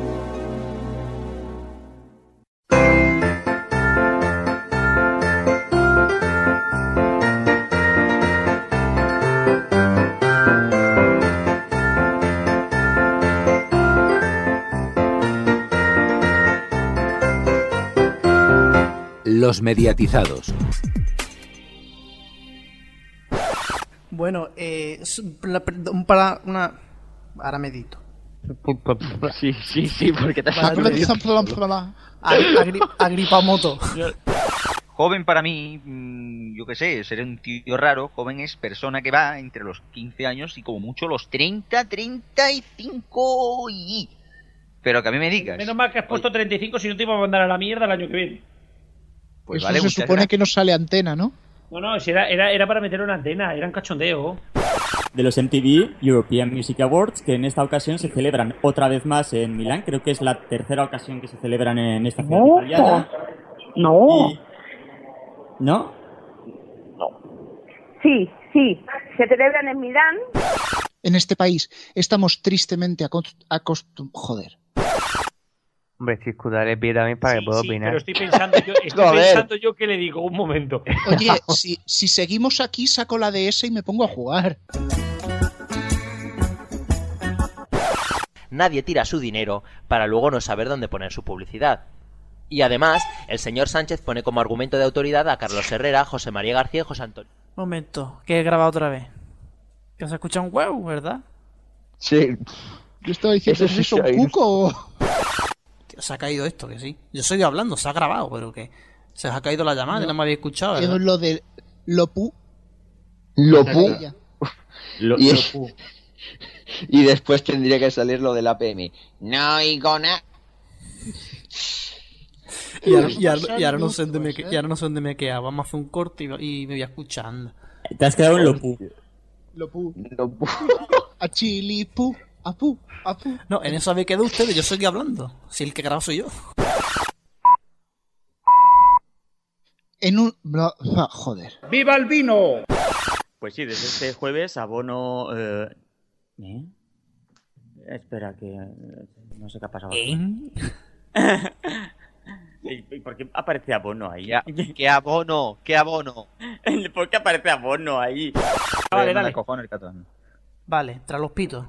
Los mediatizados. Bueno, eh, para una. Ahora medito. (laughs) Sí, sí, sí, porque te Agri- agri- Agripamoto. Joven para mí, mm, yo qué sé, seré un tío raro. Joven es persona que va entre los 15 años y como mucho los 30, 35 y... Pero que a mí me digas. Menos mal que has puesto 35 si no te iba a mandar a la mierda el año que viene. Pues Eso vale, se supone gracias. que no sale antena, ¿no? No, no, era, era, era para meter una antena, era un cachondeo. de los MTV European Music Awards, que en esta ocasión se celebran otra vez más en Milán. Creo que es la tercera ocasión que se celebran en esta ciudad italiana. No, Y- ¿No? sí, sí. Se celebran en Milán. En este país estamos tristemente acostumbrados... Joder. Hombre, si escudar pie también para Sí, que pueda sí, opinar. pero estoy pensando yo, (laughs) estoy Joder. pensando yo qué le digo, un momento. (laughs) Oye, si, si seguimos aquí, saco la DS y me pongo a jugar. Nadie tira su dinero para luego no saber dónde poner su publicidad. Y además, el señor Sánchez pone como argumento de autoridad a Carlos Herrera, José María García y José Antonio. Momento, que he grabado otra vez. Que se escucha un huevo, ¿verdad? Sí. Yo estaba diciendo, ¿es eso un cuco? Tío, se ha caído esto, que sí. Yo estoy hablando, se ha grabado, pero que se os ha caído la llamada y no me habéis escuchado, Es ¿verdad? lo de Lopu. Lo Maravilla. Lo- Y- lo- Y después tendría que salir lo del APM. No oigo nada. Y ahora, y ahora- Pasar y ahora no sé dónde me, y ahora no sé dónde me he quedado. Vamos a hacer un corte y, y me voy escuchando. Te has quedado en Lopu. Lopu. Lo- A chilipu. Apu. Apu. No, en eso habéis quedado ustedes, yo seguí hablando. Si el que grabo soy yo. En un... ah, joder. ¡Viva el vino! Pues sí, desde este jueves abono... eh, ¿eh? Espera, que... No sé qué ha pasado. (laughs) ¿Y por qué aparece abono ahí? ¿Qué abono? ¿Qué abono? ¿Por qué aparece abono ahí? Vale, Eh, dale. Catón. Vale, tras los pitos.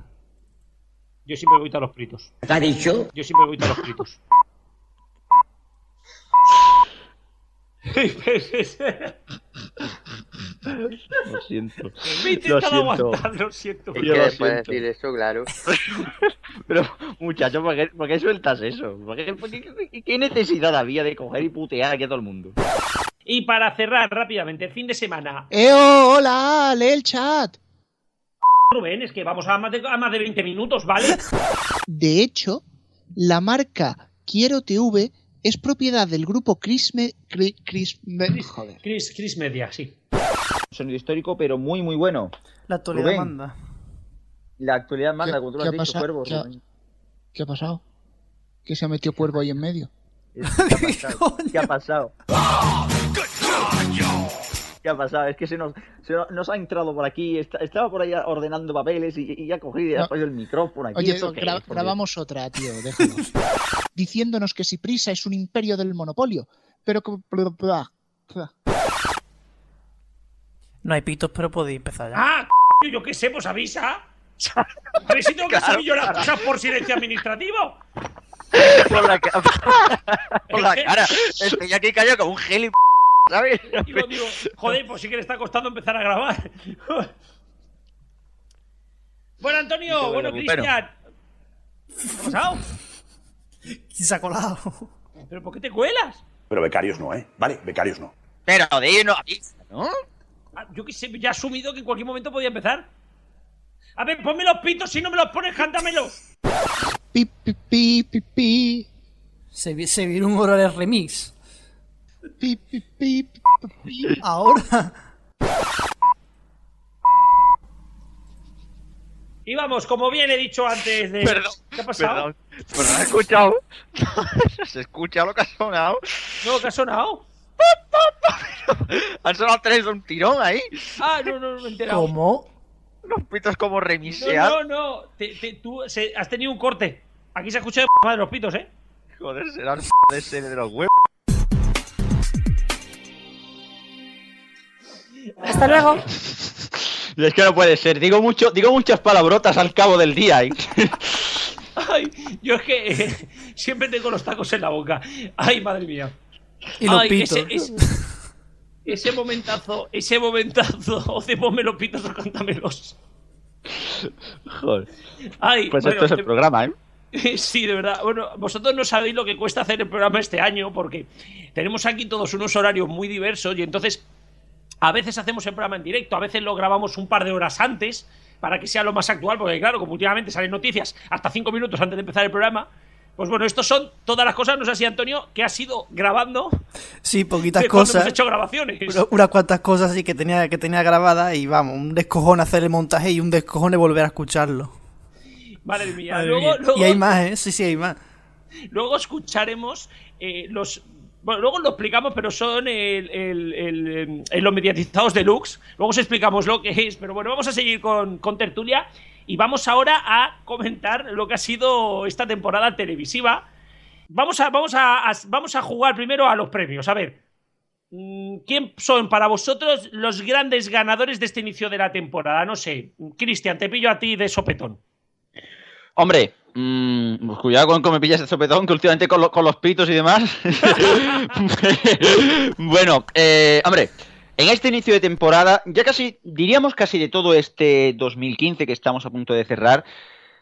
Yo siempre voy a los fritos. ¿Te ha dicho? Yo siempre voy a los fritos. Lo siento. (laughs) Me he intentado aguantar, lo siento. Es Yo que lo después de siento. decir eso, claro. (laughs) Pero, muchacho, ¿por qué, por qué sueltas eso? ¿Por qué, por qué- qué- qué necesidad había de coger y putear aquí a todo el mundo? Y para cerrar rápidamente, el fin de semana. ¡Eh, oh, hola! ¡Lee el chat! Rubén, es que vamos a más de, a más de 20 minutos, ¿vale? De hecho, la marca Quiero TV es propiedad del grupo Crisme... Cri- Crisme- joder. Chris, Chris Media, sí. Sonido histórico, pero muy, muy bueno. La actualidad Rubén. manda. La actualidad manda, ¿Qué- como tú lo has ha dicho, pasado? Cuervo. ¿Qué ha-. ¿Qué ha pasado? ¿Qué se ha metido Cuervo ahí en medio? ¿Qué ha (laughs) pasado? ¿Qué ha pasado? ¿Qué ha pasado? Es que se nos, se nos- nos ha entrado por aquí, está- estaba por ahí ordenando papeles y, y ha cogido y ha No. el micrófono aquí. Oye, grabamos otra, tío, déjalo. (laughs) Diciéndonos que si Prisa es un imperio del monopolio, pero que... No hay pitos, pero podéis empezar ya. Ah, c- yo qué sé, pues avisa. A ver si tengo que subir yo las cosas por silencio administrativo. (laughs) por la, ca- (laughs) por la cara. Estoy aquí callado como un geli, ¿sabes? Digo, digo, joder, pues sí que le está costando empezar a grabar. (laughs) bueno, Antonio, bueno, Cristian. ¿Qué ha pasado? ¿Quién se ha colado? ¿Pero por qué te cuelas? Pero becarios no, ¿eh? Vale, becarios no. Pero de no avisa, ¿no? Ah, Yo que sé, ya he asumido que en cualquier momento podía empezar. A ver, ponme los pitos, si no me los pones, cántamelos. Pi, pi, pi, pi, pi. Se, se viene un horario remix. Pi, pi, pi, pi, pi. Ahora. Y vamos, como bien he dicho antes de... Perdón, ¿Qué ha pasado? Perdón, ¿has escuchado? (laughs) ¿Se escucha lo que ha sonado? No, ¿qué ha sonado? (laughs) Han sonado tres de un tirón ahí. Ah, no, no, no me he enterado. ¿Cómo? Los pitos como No, remisean. no, no. Te- te- tú se- has tenido un corte. Aquí se escucha de p- madre los pitos, ¿eh? Joder, serán de serie de los huevos. Hasta luego. (laughs) Es que no puede ser. Digo mucho, digo muchas palabrotas al cabo del día. ¿eh? (laughs) Ay, yo es que eh, siempre tengo los tacos en la boca. Ay, madre mía. Y los Ay, pitos. Ese, ese- ese momentazo, ese momentazo. O de ponme los pitos o cántamelos. Joder. Ay, Pues bueno, esto es el te- programa, ¿eh? (laughs) Sí, de verdad. Bueno, vosotros no sabéis lo que cuesta hacer el programa este año porque tenemos aquí todos unos horarios muy diversos y entonces a veces hacemos el programa en directo, a veces lo grabamos un par de horas antes para que sea lo más actual, porque claro, como últimamente salen noticias hasta cinco minutos antes de empezar el programa. Pues bueno, estos son todas las cosas, no sé si Antonio, que has ido grabando Sí, poquitas cuando cosas. hemos hecho grabaciones. Unas cuantas cosas sí que tenía, que tenía grabadas y vamos, un descojón hacer el montaje y un descojón volver a escucharlo. Madre mía. Madre luego, mía. luego- Y hay más, ¿eh? Sí, sí, hay más. Luego escucharemos eh, los. Bueno, luego lo explicamos, pero son el, el, em, los mediatizados deluxe. Luego os explicamos lo que es. Pero bueno, vamos a seguir con, con tertulia. Y vamos ahora a comentar lo que ha sido esta temporada televisiva. Vamos a, vamos a, a- vamos a jugar primero a los premios. A ver. mm, ¿Quién son para vosotros los grandes ganadores de este inicio de la temporada? No sé. Cristian, te pillo a ti de sopetón. Hombre, mm, cuidado con cómo me pillas de sopetón, que últimamente con, lo- con los pitos y demás. (laughs) bueno, eh, hombre, en este inicio de temporada, ya casi, diríamos casi de todo este 2015 que estamos a punto de cerrar,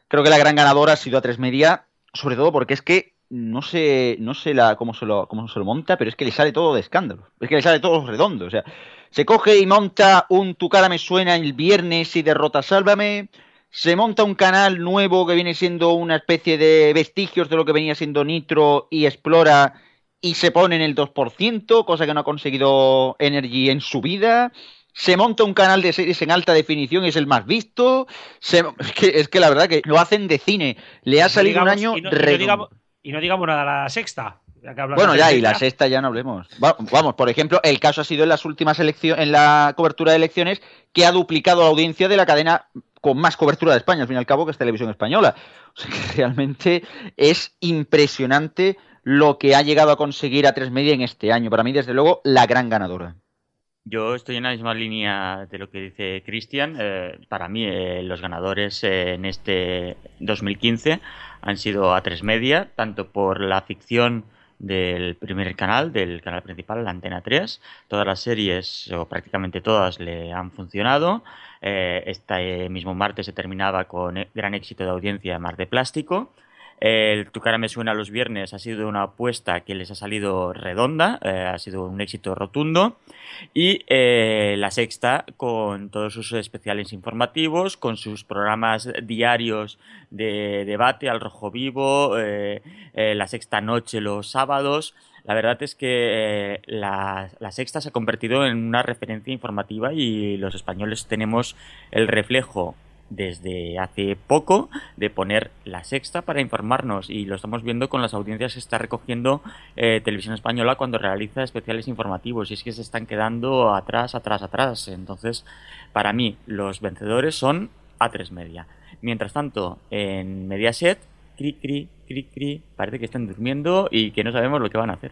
creo que la gran ganadora ha sido A3 Media, sobre todo porque es que no sé, no sé la, cómo, se lo, cómo se lo monta, pero es que le sale todo de escándalo. Es que le sale todo redondo. O sea, se coge y monta un Tu cara me suena el viernes y derrota Sálvame. Se monta un canal nuevo que viene siendo una especie de vestigios de lo que venía siendo Nitro y explora y se pone en el 2%, cosa que no ha conseguido Energy en su vida. Se monta un canal de series en alta definición, es el más visto. Se- es, que, es que la verdad que lo hacen de cine. Le ha salido un año y no, y no digamos, y no digamos nada a la sexta. Ya Bueno, ya, y la sexta ya no hablemos. Va- Vamos, por ejemplo, el caso ha sido en las últimas elecciones, en la cobertura de elecciones, que ha duplicado la audiencia de la cadena con más cobertura de España, al fin y al cabo, que es Televisión Española. O sea (laughs) que realmente es impresionante lo que ha llegado a conseguir a tres media en este año. Para mí, desde luego, la gran ganadora. Yo estoy en la misma línea de lo que dice Cristian. Eh, para mí, eh, los ganadores eh, en este 2015 han sido A3 Media, tanto por la ficción del primer canal, del canal principal, la Antena 3. Todas las series, o prácticamente todas, le han funcionado. Eh, este mismo martes se terminaba con eh, gran éxito de audiencia Mar de Plástico. El Tu cara me suena los viernes ha sido una apuesta que les ha salido redonda, eh, ha sido un éxito rotundo. Y eh, la sexta con todos sus especiales informativos, con sus programas diarios de debate al rojo vivo, eh, la sexta noche los sábados. La verdad es que la sexta se ha convertido en una referencia informativa y los españoles tenemos el reflejo desde hace poco de poner la sexta para informarnos y lo estamos viendo con las audiencias que está recogiendo eh, Televisión Española cuando realiza especiales informativos y es que se están quedando atrás, atrás, atrás. Entonces, para mí, los vencedores son A3 Media. Mientras tanto, en Mediaset, cri, cri, cri, cri, parece que están durmiendo y que no sabemos lo que van a hacer.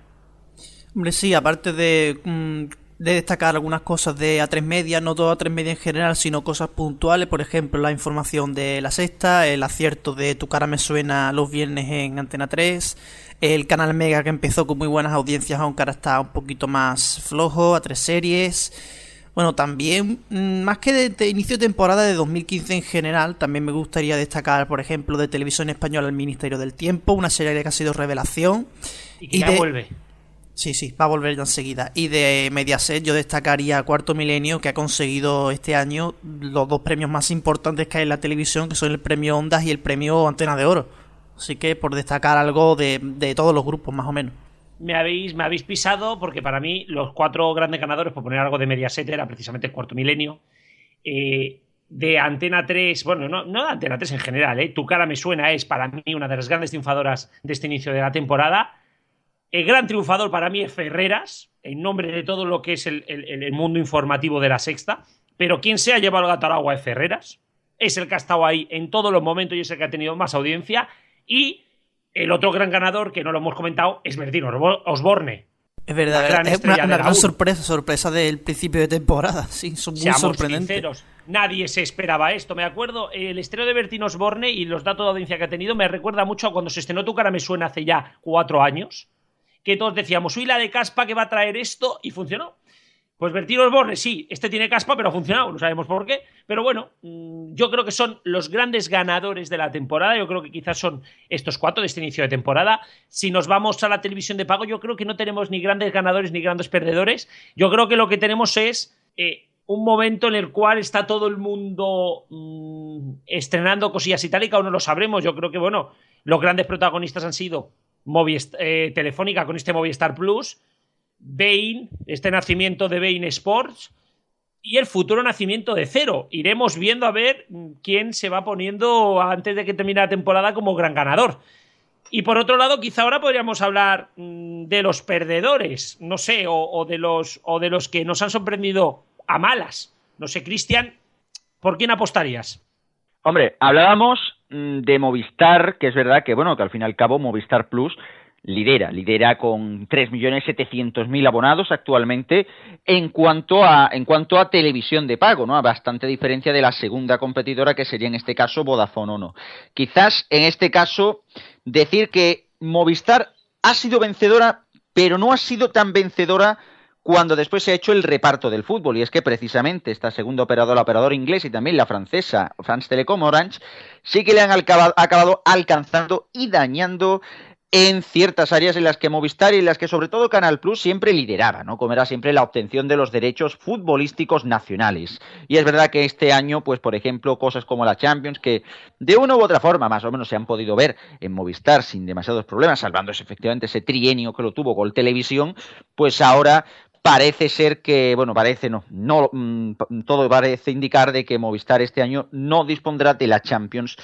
Hombre, sí, aparte de, mm, de destacar algunas cosas de A3 Media, no todo A3 Media en general, sino cosas puntuales, por ejemplo, la información de la sexta, el acierto de Tu cara me suena los viernes en Antena 3, el canal Mega que empezó con muy buenas audiencias, aunque ahora está un poquito más flojo, A3 series. Bueno, también, mm, más que de, de inicio de temporada de 2015 en general, también me gustaría destacar, por ejemplo, de Televisión Española El Ministerio del Tiempo, una serie que ha sido revelación. Y que ya de- vuelve. Sí, sí, va a volver ya enseguida. Y de Mediaset yo destacaría Cuarto Milenio, que ha conseguido este año los dos premios más importantes que hay en la televisión, que son el premio Ondas y el premio Antena de Oro. Así que por destacar algo de, de todos los grupos, más o menos. Me habéis, me habéis pisado porque para mí los cuatro grandes ganadores, por poner algo de Mediaset, era precisamente Cuarto Milenio. Eh, de Antena 3, bueno, no, no de Antena 3 en general, ¿eh? Tu cara me suena es para mí una de las grandes triunfadoras de este inicio de la temporada. El gran triunfador para mí es Ferreras, en nombre de todo lo que es el, el- el mundo informativo de la sexta. Pero quien se ha llevado el gato al agua es Ferreras. Es el que ha estado ahí en todos los momentos y es el que ha tenido más audiencia. Y el otro gran ganador, que no lo hemos comentado, es Bertino Osbo- Osborne. Es verdad, gran es una, gran sorpresa, sorpresa del principio de temporada. (laughs) Sí, son muy Seamos sorprendentes. sinceros, nadie se esperaba esto. Me acuerdo, el estreno de Bertino Osborne y los datos de audiencia que ha tenido me recuerda mucho a cuando se estrenó Tu cara me suena hace ya cuatro años. Que todos decíamos, uy, la de caspa que va a traer esto, y funcionó. Pues Bertino Osborne, sí, este tiene caspa, pero ha funcionado, no sabemos por qué. Pero bueno, mm, yo creo que son los grandes ganadores de la temporada. Yo creo que quizás son estos cuatro de este inicio de temporada. Si nos vamos a la televisión de pago, yo creo que no tenemos ni grandes ganadores ni grandes perdedores. Yo creo que lo que tenemos es eh, un momento en el cual está todo el mundo mm, estrenando cosillas y tal, y que aún no lo sabremos. Yo creo que, bueno, los grandes protagonistas han sido eh, Telefónica con este Movistar Plus, Bain, este nacimiento de Bain Sports y el futuro nacimiento de Cero. Iremos viendo a ver quién se va poniendo antes de que termine la temporada como gran ganador. Y por otro lado, quizá ahora podríamos hablar mm, de los perdedores, no sé, o, de los, o de los que nos han sorprendido a malas. No sé, Cristian, ¿por quién apostarías? Hombre, hablábamos de Movistar, que es verdad que, bueno, que al fin y al cabo Movistar Plus lidera, lidera con 3.700.000 abonados actualmente en cuanto a en cuanto a televisión de pago, ¿no? A bastante diferencia de la segunda competidora que sería en este caso Vodafone Ono. Quizás en este caso decir que Movistar ha sido vencedora, pero no ha sido tan vencedora cuando después se ha hecho el reparto del fútbol. Y es que precisamente esta segunda operadora, la operadora inglesa y también la francesa, France Telecom Orange, sí que le han alcaba- acabado alcanzando y dañando en ciertas áreas en las que Movistar y en las que sobre todo Canal Plus siempre lideraba, ¿no? Como era siempre la obtención de los derechos futbolísticos nacionales. Y es verdad que este año, pues por ejemplo, cosas como la Champions, que de una u otra forma más o menos se han podido ver en Movistar sin demasiados problemas, salvándose efectivamente ese trienio que lo tuvo con televisión, pues ahora parece ser que, bueno, parece no, no mm, todo parece indicar de que Movistar este año no dispondrá de la Champions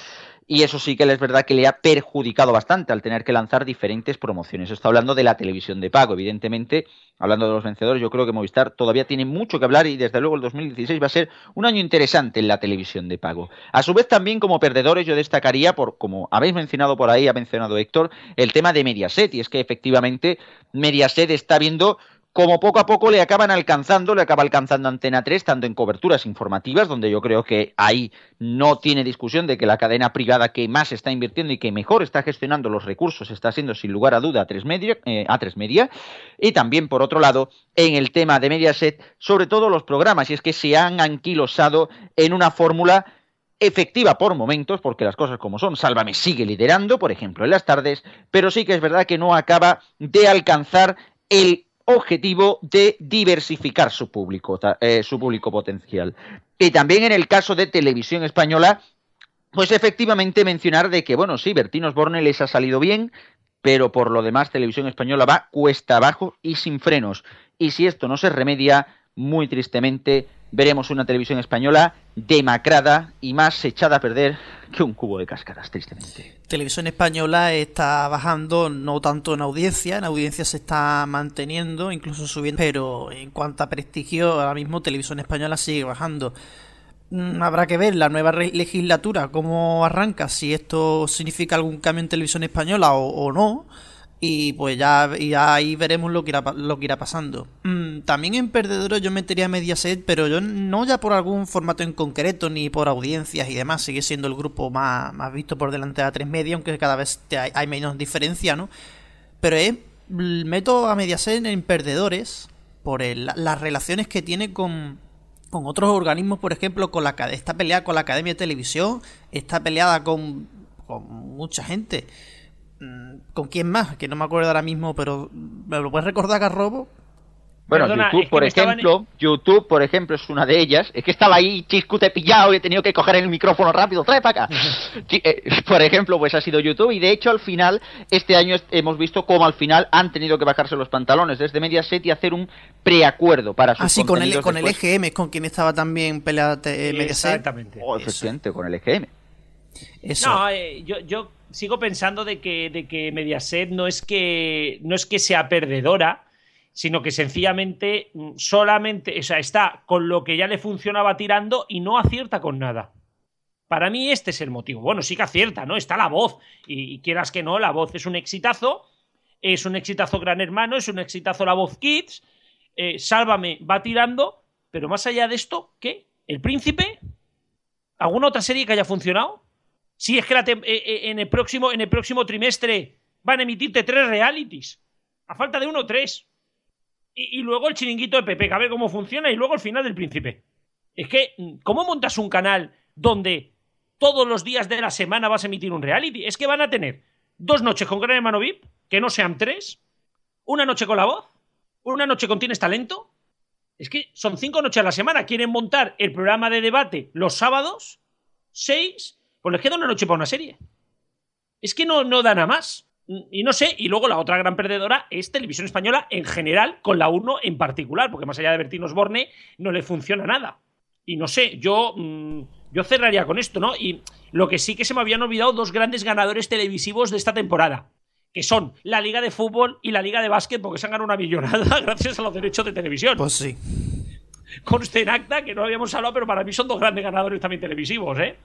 y eso sí que es verdad que le ha perjudicado bastante al tener que lanzar diferentes promociones. Está hablando de la televisión de pago, evidentemente, hablando de los vencedores, yo creo que Movistar todavía tiene mucho que hablar y desde luego el 2016 va a ser un año interesante en la televisión de pago. A su vez también como perdedores yo destacaría, por como habéis mencionado por ahí, ha mencionado Héctor, el tema de Mediaset, y es que efectivamente Mediaset está viendo como poco a poco le acaban alcanzando, le acaba alcanzando Antena 3, tanto en coberturas informativas, donde yo creo que ahí no tiene discusión de que la cadena privada que más está invirtiendo y que mejor está gestionando los recursos está siendo sin lugar a duda A3 Media, eh, A3 Media. Y también por otro lado en el tema de Mediaset, sobre todo los programas, y es que se han anquilosado en una fórmula efectiva por momentos, porque las cosas como son, Sálvame sigue liderando, por ejemplo, en las tardes, pero sí que es verdad que no acaba de alcanzar el objetivo de diversificar su público, eh, su público potencial. Y también en el caso de televisión española, pues efectivamente mencionar de que, bueno, sí, Bertín Osborne les ha salido bien, pero por lo demás televisión española va cuesta abajo y sin frenos. Y si esto no se remedia, muy tristemente veremos una televisión española demacrada y más echada a perder que un cubo de cáscaras, tristemente. Televisión española está bajando no tanto en audiencia, en audiencia se está manteniendo, incluso subiendo, pero en cuanto a prestigio, ahora mismo Televisión española sigue bajando. Mm, habrá que ver la nueva legislatura, cómo arranca, si esto significa algún cambio en televisión española o no y pues ya, y ahí veremos lo que irá, lo que irá pasando. Mm, también en Perdedores yo metería Mediaset, pero yo no ya por algún formato en concreto ni por audiencias y demás. Sigue siendo el grupo más, más visto por delante de A3 Media, aunque cada vez hay, hay menos diferencia, ¿no? Pero meto a Mediaset en Perdedores por las relaciones que tiene con, con otros organismos, por ejemplo, con la esta pelea con la Academia de Televisión, está peleada con, con mucha gente. ¿Con quién más? Que no me acuerdo ahora mismo, pero ¿me lo puedes recordar, Garrobo? Bueno, YouTube, por ejemplo, YouTube, por ejemplo, es una de ellas. Es que estaba ahí chiscute pillado y he tenido que coger el micrófono rápido. ¡Trae para acá! (laughs) Eh, por ejemplo, pues ha sido YouTube y de hecho al final, este año hemos visto cómo al final han tenido que bajarse los pantalones desde Mediaset y hacer un preacuerdo para sus Ah, sí, con el, con el EGM, con quien estaba también peleada eh, Mediaset. Exactamente. Oh, efectivamente, con el EGM. Eso. No, eh, yo, yo sigo pensando de que, de que Mediaset no es que, no es que sea perdedora, sino que sencillamente mm, solamente, o sea, está con lo que ya le funcionaba tirando y no acierta con nada. Para mí este es el motivo. Bueno, sí que acierta, ¿no? Está la voz. Y, quieras que no, la voz es un exitazo. Es un exitazo Gran Hermano, es un exitazo la voz Kids. Eh, Sálvame va tirando. Pero más allá de esto, ¿qué? ¿El príncipe? ¿Alguna otra serie que haya funcionado? Si es que eh, eh, en, el próximo, en el próximo trimestre van a emitirte tres realities. A falta de uno, tres. Y, luego el chiringuito de Pepe, a ver cómo funciona, y luego el final del príncipe. Es que, ¿cómo montas un canal donde todos los días de la semana vas a emitir un reality? Es que van a tener dos noches con Gran Hermano VIP, que no sean tres, una noche con la voz, una noche con Tienes Talento. Es que son cinco noches a la semana. Quieren montar el programa de debate los sábados, seis, pues les queda una noche para una serie. Es que no, no da nada más. Y no sé, y luego la otra gran perdedora es Televisión Española en general, con la 1 en particular, porque más allá de Bertín Osborne no le funciona nada. Y no sé, yo, mm, yo cerraría con esto, ¿no? Y lo que sí que se me habían olvidado dos grandes ganadores televisivos de esta temporada, que son la Liga de Fútbol y la Liga de Básquet, porque se han ganado una millonada (laughs) gracias a los derechos de televisión. Pues sí. Conste en acta, que no habíamos hablado, pero para mí son dos grandes ganadores también televisivos, ¿eh?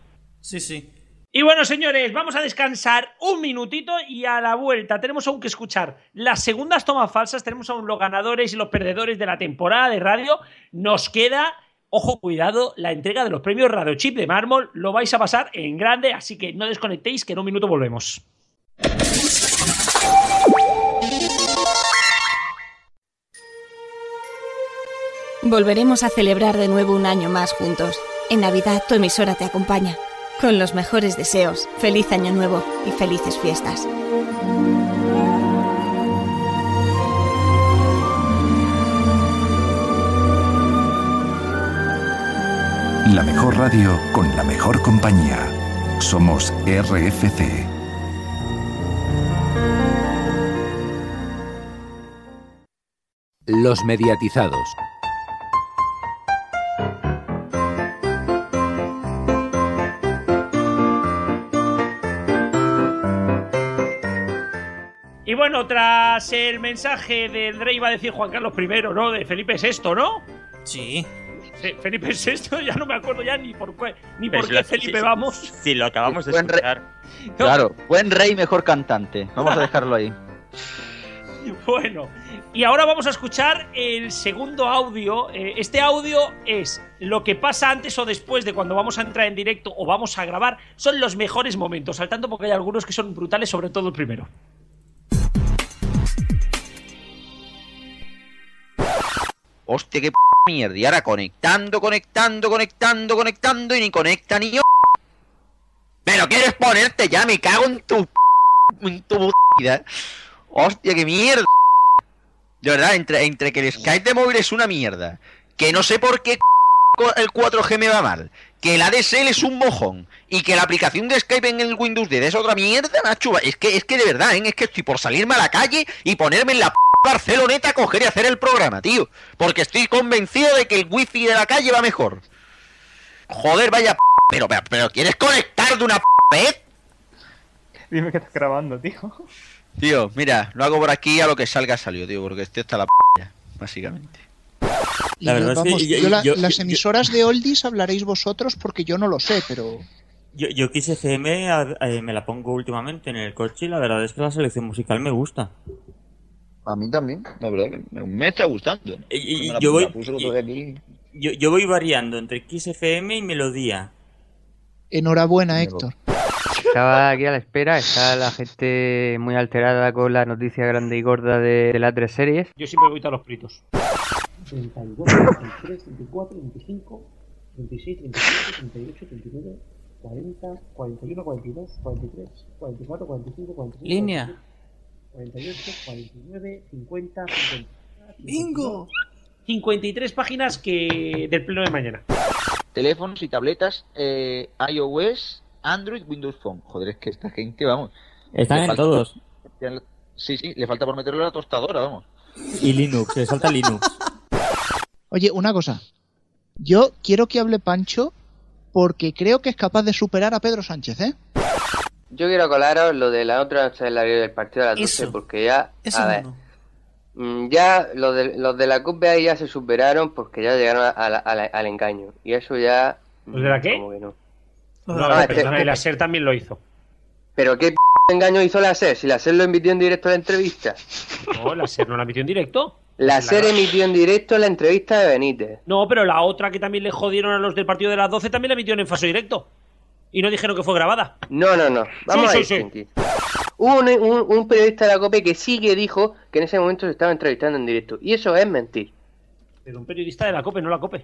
Sí, sí. Y bueno, señores, vamos a descansar un minutito y a la vuelta tenemos aún que escuchar las segundas tomas falsas, tenemos aún los ganadores y los perdedores de la temporada de radio. Nos queda, ojo, cuidado, la entrega de los premios Radio Chip de mármol. Lo vais a pasar en grande, así que no desconectéis, que en un minuto volvemos. Volveremos a celebrar de nuevo un año más juntos. En Navidad tu emisora te acompaña. Con los mejores deseos, feliz año nuevo y felices fiestas. La mejor radio con la mejor compañía. Somos RFC. Los mediatizados. Y bueno, tras el mensaje del rey, iba a decir Juan Carlos I, ¿no? De Felipe VI, ¿no? Sí. Felipe VI, ya no me acuerdo ya ni por qué, ni por si qué lo- Felipe si- vamos. Si lo acabamos de escuchar. Claro, buen rey, mejor cantante. Vamos a dejarlo ahí. (laughs) Bueno, y ahora vamos a escuchar el segundo audio. Eh, Este audio es lo que pasa antes o después de cuando vamos a entrar en directo o vamos a grabar. Son los mejores momentos, saltando porque hay algunos que son brutales, sobre todo el primero. Hostia, qué p mierda. Y ahora conectando, conectando, conectando, conectando y ni conecta ni yo. Pero quieres ponerte ya, me cago en tu p- en tu vida. Hostia, qué mierda. De verdad, entre, entre que el Skype de móvil es una mierda, que no sé por qué el 4G me va mal, que el ADSL es un mojón y que la aplicación de Skype en el Windows 10 es otra mierda, macho. Es que, es que de verdad, ¿eh? es que estoy por salirme a la calle y ponerme en la p Barceloneta a coger y hacer el programa, tío. Porque estoy convencido de que el wifi de la calle va mejor. Joder, vaya p pero, pero, pero ¿quieres conectar de una p vez? Dime que estás grabando, tío. Tío, mira, lo hago por aquí a lo que salga salió, tío, porque estoy hasta la p básicamente. Y La yo, es que yo- yo la- yo- las yo- emisoras de oldies hablaréis vosotros porque yo no lo sé, pero Yo, yo Kiss FM a- eh, me la pongo últimamente en el coche y la verdad es que la selección musical me gusta. A mí también, la verdad que me, me está gustando. Y- y- Me la- yo voy-. Yo, yo variando entre Kiss FM y Melodía. enhorabuena, Héctor. Estaba aquí a la espera, está la gente muy alterada con la noticia grande y gorda de, de las tres series. Yo siempre voy a los pritos. 32, 33, 34, 25, 26, 27, 38, 39, 40, 41, 42, 43, 44, 45, 46. Línea. 48, 49, 50, 50. ¡Bingo! 53 páginas que del pleno de mañana. Teléfonos y tabletas, eh, iOS, Android, Windows Phone. Joder, es que esta gente, vamos. Están en falta- todos. Sí, sí, le falta por meterlo a la tostadora, vamos. Y Linux, le salta Linux. (laughs) Oye, una cosa. Yo quiero que hable Pancho porque creo que es capaz de superar a Pedro Sánchez, ¿eh? Yo quiero colaros lo de la otra noche del partido de las 12, Eso. porque ya, Eso a ver, no. mm, ya los de, los de la CUP ahí ya se superaron porque ya llegaron a la- a la- al engaño. Y eso ya... ¿Los de la mm, qué? como que no. No, Ah, no, este- perdona, y la SER también lo hizo. Pero qué p engaño hizo la SER, si la SER lo emitió en directo la entrevista. No, la SER no la emitió en directo. La La- SER emitió en directo la entrevista de Benítez. No, pero la otra que también le jodieron a los del partido de las 12 también la emitieron en falso directo. Y no dijeron que fue grabada. No, no, no. Vamos Sí, a ir, sí, sí. Hubo un, un- un periodista de la COPE que sí que dijo que en ese momento se estaba entrevistando en directo. Y eso es mentir. Pero un periodista de la COPE, no la COPE.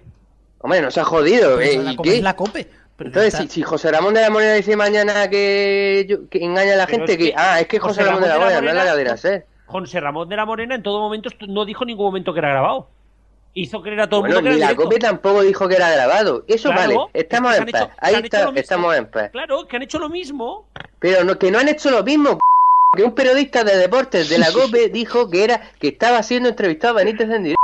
Hombre, no se ha jodido. Pero eh, la ¿y COPE qué? es la COPE. Pero Entonces, si, si José Ramón de la Morena dice mañana que, yo- que engaña a la Pero gente, es que, que ah, es que José, Ramón de la Morena, no es la cadera SER. José Ramón de la Morena en todo momento no dijo en ningún momento que era grabado. Hizo creer a todo el mundo que ni era la. COPE tampoco dijo que era grabado. Eso Claro, vale, es estamos en paz. hecho- Ahí está, estamos en paz. Claro, que han hecho lo mismo. Pero no, que no han hecho lo mismo. (laughs) Que un periodista de deportes de la COPE dijo que era que estaba siendo entrevistado a Benítez en directo.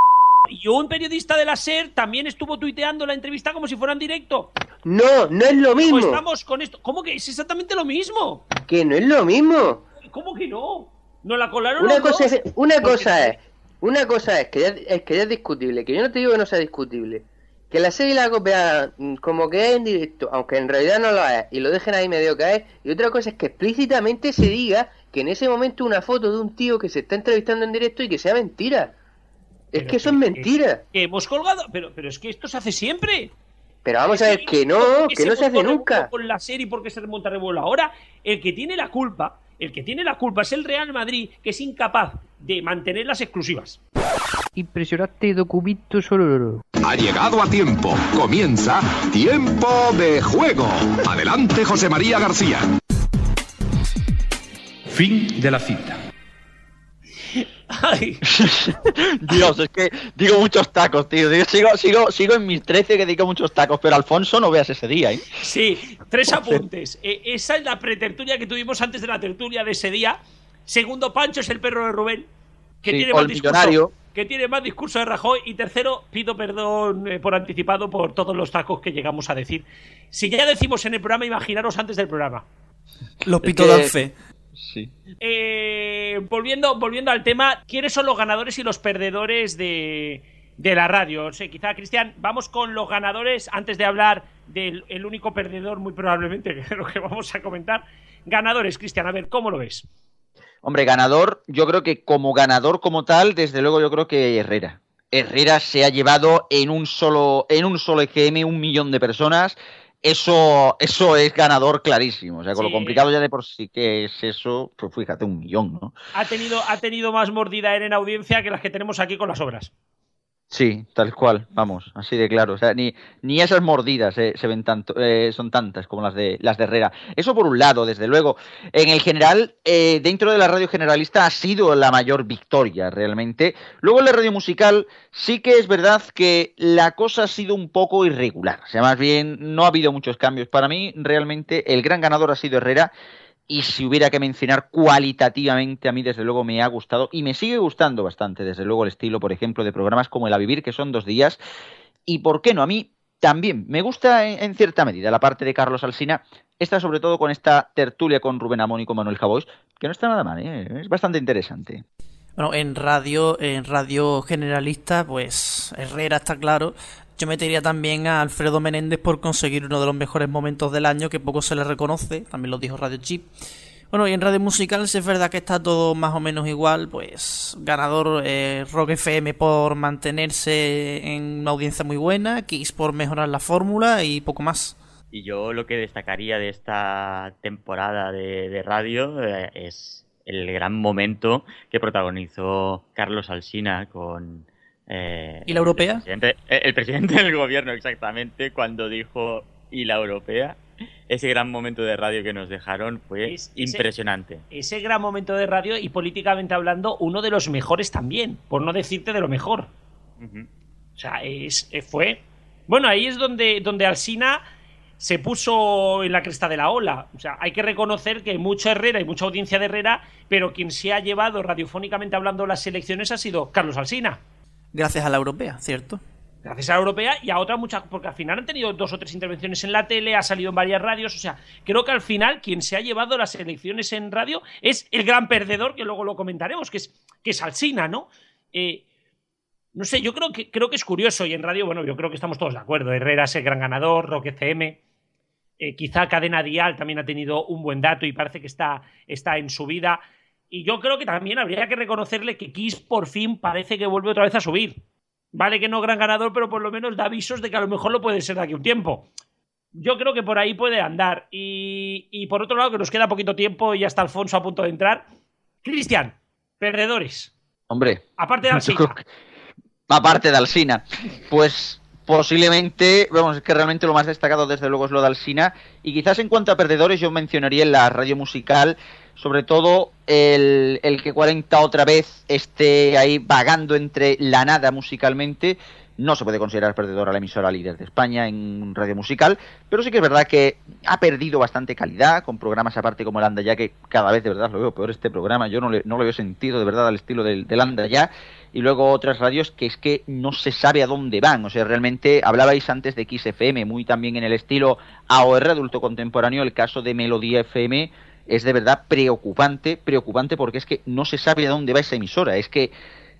Y un periodista de la SER también estuvo tuiteando la entrevista como si fuera en directo. No, no es lo mismo. estamos con esto. ¿Cómo que es exactamente lo mismo? Que no es lo mismo. ¿Cómo que no? No la colaron Una cosa dos. es, una Porque- cosa es, una cosa es que ya, es que ya es discutible, que yo no te digo que no sea discutible, que la serie la copia como que es en directo, aunque en realidad no lo es, y lo dejen ahí medio caer, y otra cosa es que explícitamente se diga que en ese momento una foto de un tío que se está entrevistando en directo y que sea mentira. Es que eso es mentira. Que hemos colgado. Pero, pero es que esto se hace siempre. Pero vamos a ver que no, ¿Por qué que no se hace montó nunca. Con la serie, ¿por qué se remonta revuelo ahora? El que tiene la culpa, el que tiene la culpa es el Real Madrid, que es incapaz de mantener las exclusivas. Impresionante documento sonoro. Ha llegado a tiempo. Comienza Tiempo de Juego. Adelante, José María García. Fin de la cita. Ay, (laughs) Dios, es que digo muchos tacos, tío. Digo, sigo, sigo, sigo en mis 13 que digo muchos tacos, pero Alfonso no veas ese día, ¿eh? sí, tres (laughs) apuntes. Eh, esa es la pretertulia que tuvimos antes de la tertulia de ese día. Segundo, Pancho es el perro de Rubén, que Sí, tiene o más el discurso. Que tiene más discurso de Rajoy. Y tercero, pido perdón eh, por anticipado por todos los tacos que llegamos a decir. Si ya decimos en el programa, imaginaros antes del programa. Los Es pitos que- dan fe. Sí. Eh, volviendo, volviendo al tema, ¿quiénes son los ganadores y los perdedores de, de la radio? O sea, quizá, Cristian, vamos con los ganadores antes de hablar del el único perdedor, muy probablemente, (laughs) que es lo que vamos a comentar. Ganadores, Cristian, a ver, ¿cómo lo ves? Hombre, ganador, yo creo que como ganador como tal, desde luego yo creo que Herrera. Herrera se ha llevado en un solo, en un solo EGM un millón de personas. Eso, eso es ganador clarísimo. O sea, con Sí. lo complicado ya de por sí que es eso, pues fíjate, un millón, ¿no? Ha tenido, ha tenido más mordida en audiencia que las que tenemos aquí con las obras. Sí, tal cual, vamos, así de claro. O sea, ni, ni esas mordidas eh, se ven tanto, eh, son tantas como las de las de Herrera. Eso por un lado, desde luego. En el general, eh, dentro de la radio generalista ha sido la mayor victoria realmente. Luego en la radio musical sí que es verdad que la cosa ha sido un poco irregular. O sea, más bien no ha habido muchos cambios. Para mí, realmente, el gran ganador ha sido Herrera. Y si hubiera que mencionar cualitativamente, a mí desde luego me ha gustado y me sigue gustando bastante, desde luego el estilo, por ejemplo, de programas como El A Vivir, que son dos días. Y por qué no, a mí también me gusta en, cierta medida la parte de Carlos Alsina, esta sobre todo con esta tertulia con Rubén Amón y con Manuel Javois, que no está nada mal, ¿eh? es bastante interesante. Bueno, en radio, en radio generalista, pues Herrera está claro. Yo metería también a Alfredo Menéndez por conseguir uno de los mejores momentos del año, que poco se le reconoce, también lo dijo Radio Chip. Bueno, y en radio musical, si es verdad que está todo más o menos igual, pues ganador eh, Rock FM por mantenerse en una audiencia muy buena, Kiss por mejorar la fórmula y poco más. Y yo lo que destacaría de esta temporada de, radio eh, es el gran momento que protagonizó Carlos Alsina con... eh, ¿Y la europea? El presidente, eh, el presidente del gobierno, exactamente, cuando dijo ¿y la europea? Ese gran momento de radio que nos dejaron fue Es- impresionante. Ese gran momento de radio y políticamente hablando, uno de los mejores también, por no decirte de lo mejor. O sea, es, eh, fue. Bueno, ahí es donde, donde Alsina se puso en la cresta de la ola. O sea, hay que reconocer que mucho Herrera y mucha audiencia de Herrera, pero quien se ha llevado radiofónicamente hablando las elecciones ha sido Carlos Alsina. Gracias a la europea, ¿cierto? Gracias a la europea y a otra muchas, porque al final han tenido dos o tres intervenciones en la tele, ha salido en varias radios, o sea, creo que al final quien se ha llevado las elecciones en radio es el gran perdedor, que luego lo comentaremos, que es, que es Alsina, ¿no? Eh, no sé, yo creo que, creo que es curioso y en radio, bueno, yo creo que estamos todos de acuerdo. Herrera es el gran ganador, Rock FM. eh, quizá Cadena Dial también ha tenido un buen dato y parece que está, está en su vida. Y yo creo que también habría que reconocerle que Kiss por fin parece que vuelve otra vez a subir. Vale que no gran ganador, pero por lo menos da avisos de que a lo mejor lo puede ser de aquí un tiempo. Yo creo que por ahí puede andar. Y, y por otro lado, que nos queda poquito tiempo y ya está Alfonso a punto de entrar. Cristian, perdedores. Hombre, Aparte de (laughs) que- aparte de Alsina, pues posiblemente, vamos, es que realmente lo más destacado desde luego es lo de Alsina. Y quizás en cuanto a perdedores, yo mencionaría en la radio musical, sobre todo el, el que 40 otra vez esté ahí vagando entre la nada musicalmente. No se puede considerar perdedor a la emisora líder de España en radio musical, pero sí que es verdad que ha perdido bastante calidad con programas aparte como el Anda Ya, que cada vez de verdad lo veo peor este programa. Yo no le, no le veo sentido de verdad al estilo del, del Ya. Y luego otras radios que es que no se sabe a dónde van. O sea, realmente hablabais antes de XFM, muy también en el estilo AOR, adulto contemporáneo. El caso de Melodía FM es de verdad preocupante, preocupante porque es que no se sabe a dónde va esa emisora. Es que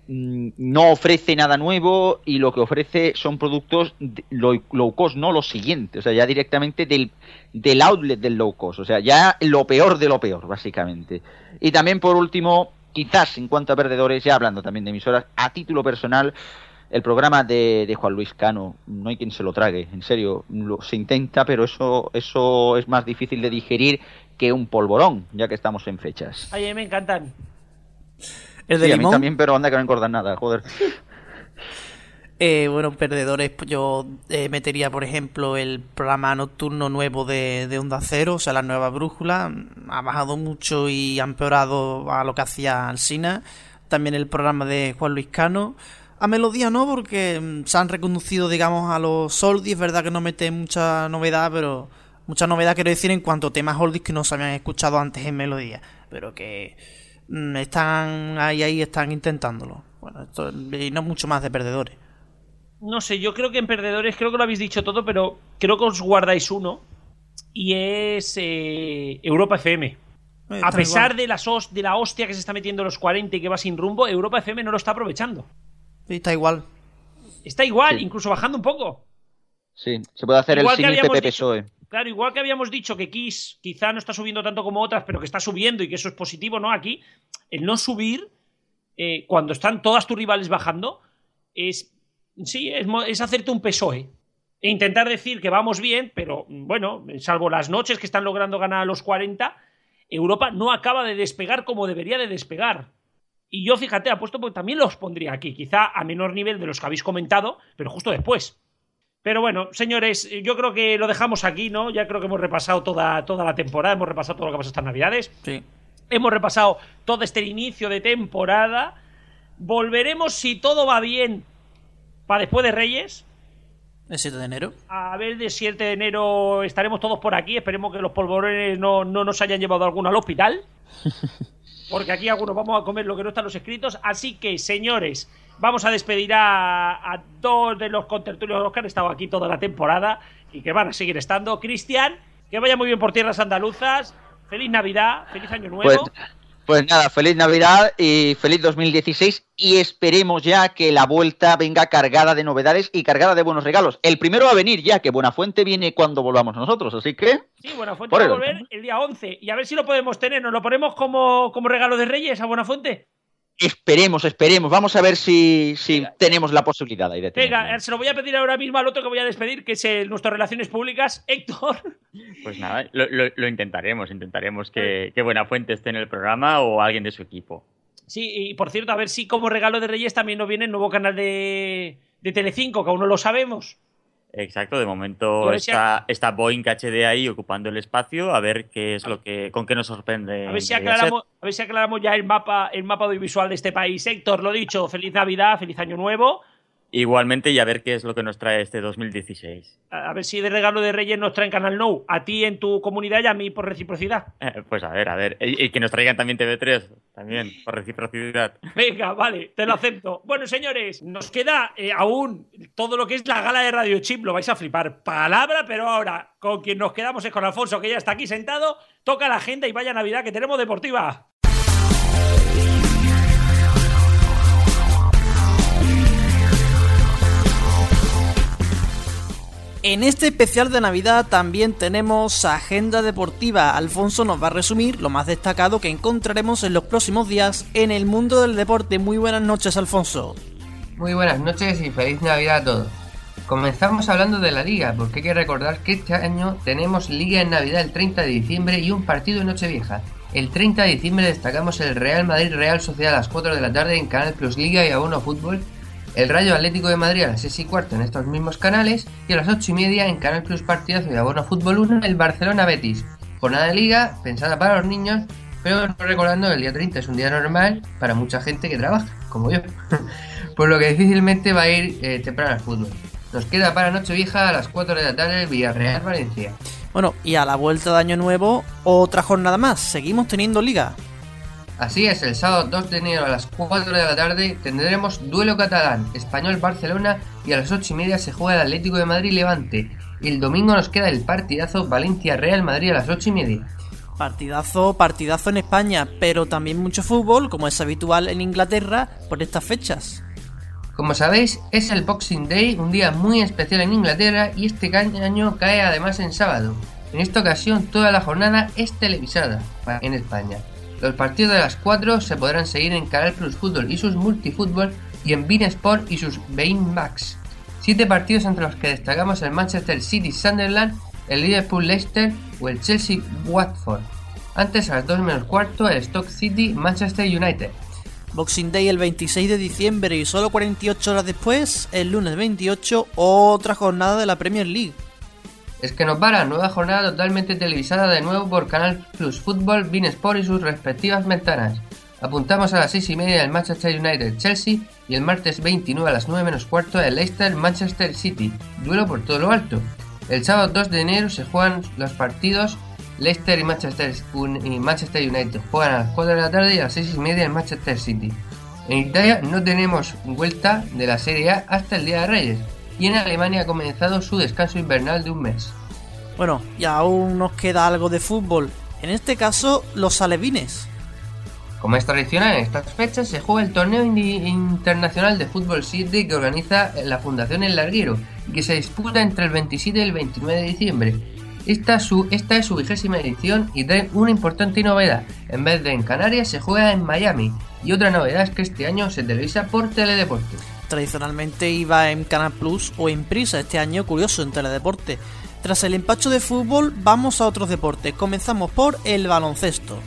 mm, no ofrece nada nuevo y lo que ofrece son productos low cost, no lo siguiente, o sea, ya directamente del, del outlet del low cost, o sea, ya lo peor de lo peor, básicamente. Y también por último, quizás en cuanto a perdedores, ya hablando también de emisoras, a título personal, el programa de, de Juan Luis Cano, no hay quien se lo trague, en serio, lo, se intenta, pero eso, eso es más difícil de digerir que un polvorón, ya que estamos en fechas. Ay, me encantan. El de Sí, a mí limón. también, pero anda que no engordan nada, joder. (laughs) Eh, bueno, perdedores, pues yo eh, metería, por ejemplo, el programa nocturno nuevo de, de Onda Cero, o sea, la nueva brújula. Ha bajado mucho y ha empeorado a lo que hacía Alsina. También el programa de Juan Luis Cano. A Melodía no, porque mm, se han reconducido, digamos, a los oldies. Es verdad que no mete mucha novedad, pero mucha novedad quiero decir en cuanto a temas oldies que no se habían escuchado antes en Melodía. Pero que mm, están ahí, ahí, están intentándolo. Bueno, esto, y no mucho más de perdedores. No sé, yo creo que en perdedores, creo que lo habéis dicho todo, pero creo que os guardáis uno. Y es eh, Europa FM. Eh, A pesar de, las de la hostia que se está metiendo los 40 y que va sin rumbo, Europa FM no lo está aprovechando. Sí, está igual. Está igual, Sí. incluso bajando un poco. Sí, se puede hacer Igual el símil habíamos PP-PSOE. Claro, igual que habíamos dicho que Kiss quizá no está subiendo tanto como otras, pero que está subiendo y que eso es positivo, ¿no? Aquí, el no subir, eh, cuando están todas tus rivales bajando, es. Sí, es, hacerte un PSOE. E intentar decir que vamos bien, pero bueno, salvo las noches que están logrando ganar a los 40, Europa no acaba de despegar como debería de despegar. Y yo, fíjate, apuesto porque también los pondría aquí, quizá a menor nivel de los que habéis comentado, pero justo después. Pero bueno, señores, yo creo que lo dejamos aquí, ¿no? Ya creo que hemos repasado toda, toda la temporada, hemos repasado todo lo que ha pasado estas navidades. Sí. Hemos repasado todo este inicio de temporada. Volveremos, si todo va bien, para después de Reyes. El 7 de enero. A ver, de 7 de enero estaremos todos por aquí. Esperemos que los polvorones no, no nos hayan llevado alguno al hospital. (laughs) Porque aquí algunos vamos a comer lo que no están los escritos. Así que, señores, vamos a despedir a, a dos de los contertulios que han estado aquí toda la temporada y que van a seguir estando. Cristian, que vaya muy bien por tierras andaluzas. Feliz Navidad, feliz Año Nuevo. Pues, pues nada, feliz Navidad y feliz 2016 y esperemos ya que la vuelta venga cargada de novedades y cargada de buenos regalos. El primero va a venir ya, que Buenafuente viene cuando volvamos nosotros, así que... Sí, Buenafuente va a volver el día 11 y a ver si lo podemos tener. ¿Nos lo ponemos como, como regalo de Reyes a Buenafuente? Esperemos, esperemos. Vamos a ver si, si tenemos la posibilidad ahí de tenerlo. Venga, se lo voy a pedir ahora mismo al otro que voy a despedir, que es el, nuestro Relaciones Públicas, Héctor. Pues nada, lo, lo- lo intentaremos, intentaremos que, que Buenafuente esté en el programa o alguien de su equipo. Sí, y por cierto, a ver si como regalo de Reyes también nos viene el nuevo canal de, de Telecinco, que aún no lo sabemos. Exacto, de momento si está, Boeing HD ahí ocupando el espacio, a ver qué es lo que, con qué nos sorprende. A ver si aclaramos, a ver si aclaramos ya el mapa, el mapa audiovisual de este país. Héctor, lo dicho, feliz Navidad, feliz Año Nuevo. Igualmente, y a ver qué es lo que nos trae este 2016. A ver si de regalo de Reyes nos traen Canal Nou, a ti en tu comunidad y a mí por reciprocidad. Eh, pues a ver, a ver. Y, y que nos traigan también TV3, también, por reciprocidad. Venga, vale, te lo acepto. Bueno, señores, nos queda eh, aún todo lo que es la gala de Radio Chip. Lo vais a flipar. Palabra, pero ahora con quien nos quedamos es con Alfonso, que ya está aquí sentado. Toca la agenda y vaya Navidad que tenemos deportiva. En este especial de Navidad también tenemos agenda deportiva. Alfonso nos va a resumir lo más destacado que encontraremos en los próximos días en el mundo del deporte. Muy buenas noches, Alfonso. Muy buenas noches y feliz Navidad a todos. Comenzamos hablando de la liga, porque hay que recordar que este año tenemos liga en Navidad el 30 de diciembre y un partido en Nochevieja. El 30 de diciembre destacamos el Real Madrid Real Sociedad a las 4 de la tarde en Canal Plus Liga y Abono Fútbol, el Rayo Atlético de Madrid a las 6 y cuarto en estos mismos canales y a las 8 y media en Canal Plus Partidazo y Abono Fútbol 1 el Barcelona Betis. Jornada de liga pensada para los niños, pero recordando que el día 30 es un día normal para mucha gente que trabaja, como yo. (laughs) Por lo que difícilmente va a ir eh, temprano al fútbol. Nos queda para Nochevieja a las 4 de la tarde el Villarreal Valencia. Bueno, y a la vuelta de Año Nuevo, otra jornada más. Seguimos teniendo liga. Así es, el sábado 2 de enero a las 4 de la tarde tendremos duelo catalán, Español-Barcelona y a las 8 y media se juega el Atlético de Madrid-Levante. Y el domingo nos queda el partidazo Valencia-Real Madrid a las 8 y media. Partidazo, partidazo en España, pero también mucho fútbol, como es habitual en Inglaterra por estas fechas. Como sabéis, es el Boxing Day, un día muy especial en Inglaterra y este año cae además en sábado. En esta ocasión toda la jornada es televisada en España. Los partidos de las 4 se podrán seguir en Canal Plus Fútbol y sus multifútbol y en Bein Sport y sus Bein Max. Siete partidos entre los que destacamos el Manchester City Sunderland, el Liverpool Leicester o el Chelsea Watford. Antes a las 2 menos cuarto el Stock City Manchester United. Boxing Day el 26 de diciembre y solo 48 horas después, el lunes 28, otra jornada de la Premier League. Es que nos para nueva jornada totalmente televisada de nuevo por Canal Plus Fútbol, Bein Sport y sus respectivas ventanas. Apuntamos a las 6 y media el Manchester United Chelsea y el martes 29 a las 9 menos cuarto el Leicester Manchester City, duelo por todo lo alto. El sábado 2 de enero se juegan los partidos Leicester y Manchester, Un- y Manchester United. Juegan a las 4 de la tarde y a las 6 y media el Manchester City. En Italia no tenemos vuelta de la Serie A hasta el Día de Reyes y en Alemania ha comenzado su descanso invernal de un mes. Bueno, y aún nos queda algo de fútbol. en este caso los alevines. Como es tradicional en estas fechas, se juega el torneo internacional de fútbol 7 que organiza la Fundación El Larguero y que se disputa entre el 27 y el 29 de diciembre. Esta, su- esta es su vigésima edición y trae una importante novedad. En vez de en Canarias, se juega en Miami. Y otra novedad es que este año se televisa por Teledeporte. Tradicionalmente iba en Canal Plus o en Prisa, este año curioso en Teledeporte. Tras el empacho de fútbol, vamos a otros deportes. Comenzamos por el baloncesto.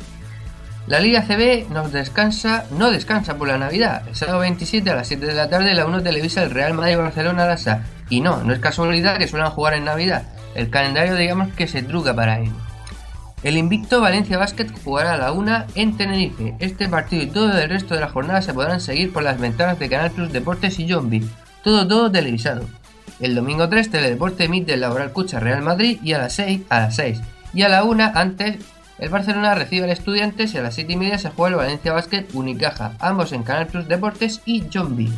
La Liga CB nos descansa, no descansa por la Navidad. El sábado 27 a las 7 de la tarde la 1 televisa el Real Madrid Barcelona Lasa. Y no, no es casualidad que suelen jugar en Navidad. El calendario digamos que se truca para ello. El invicto Valencia Basket jugará a la 1 en Tenerife. Este partido y todo el resto de la jornada se podrán seguir por las ventanas de Canal Plus Deportes y Zombie. Todo, todo televisado. El domingo 3 Teledeporte emite el Laboral Cucha Real Madrid y a las 6 a las 6. Y a la 1 antes el Barcelona recibe al Estudiantes y a las 7 y media se juega el Valencia Basket Unicaja, ambos en Canal Plus Deportes y Zombie.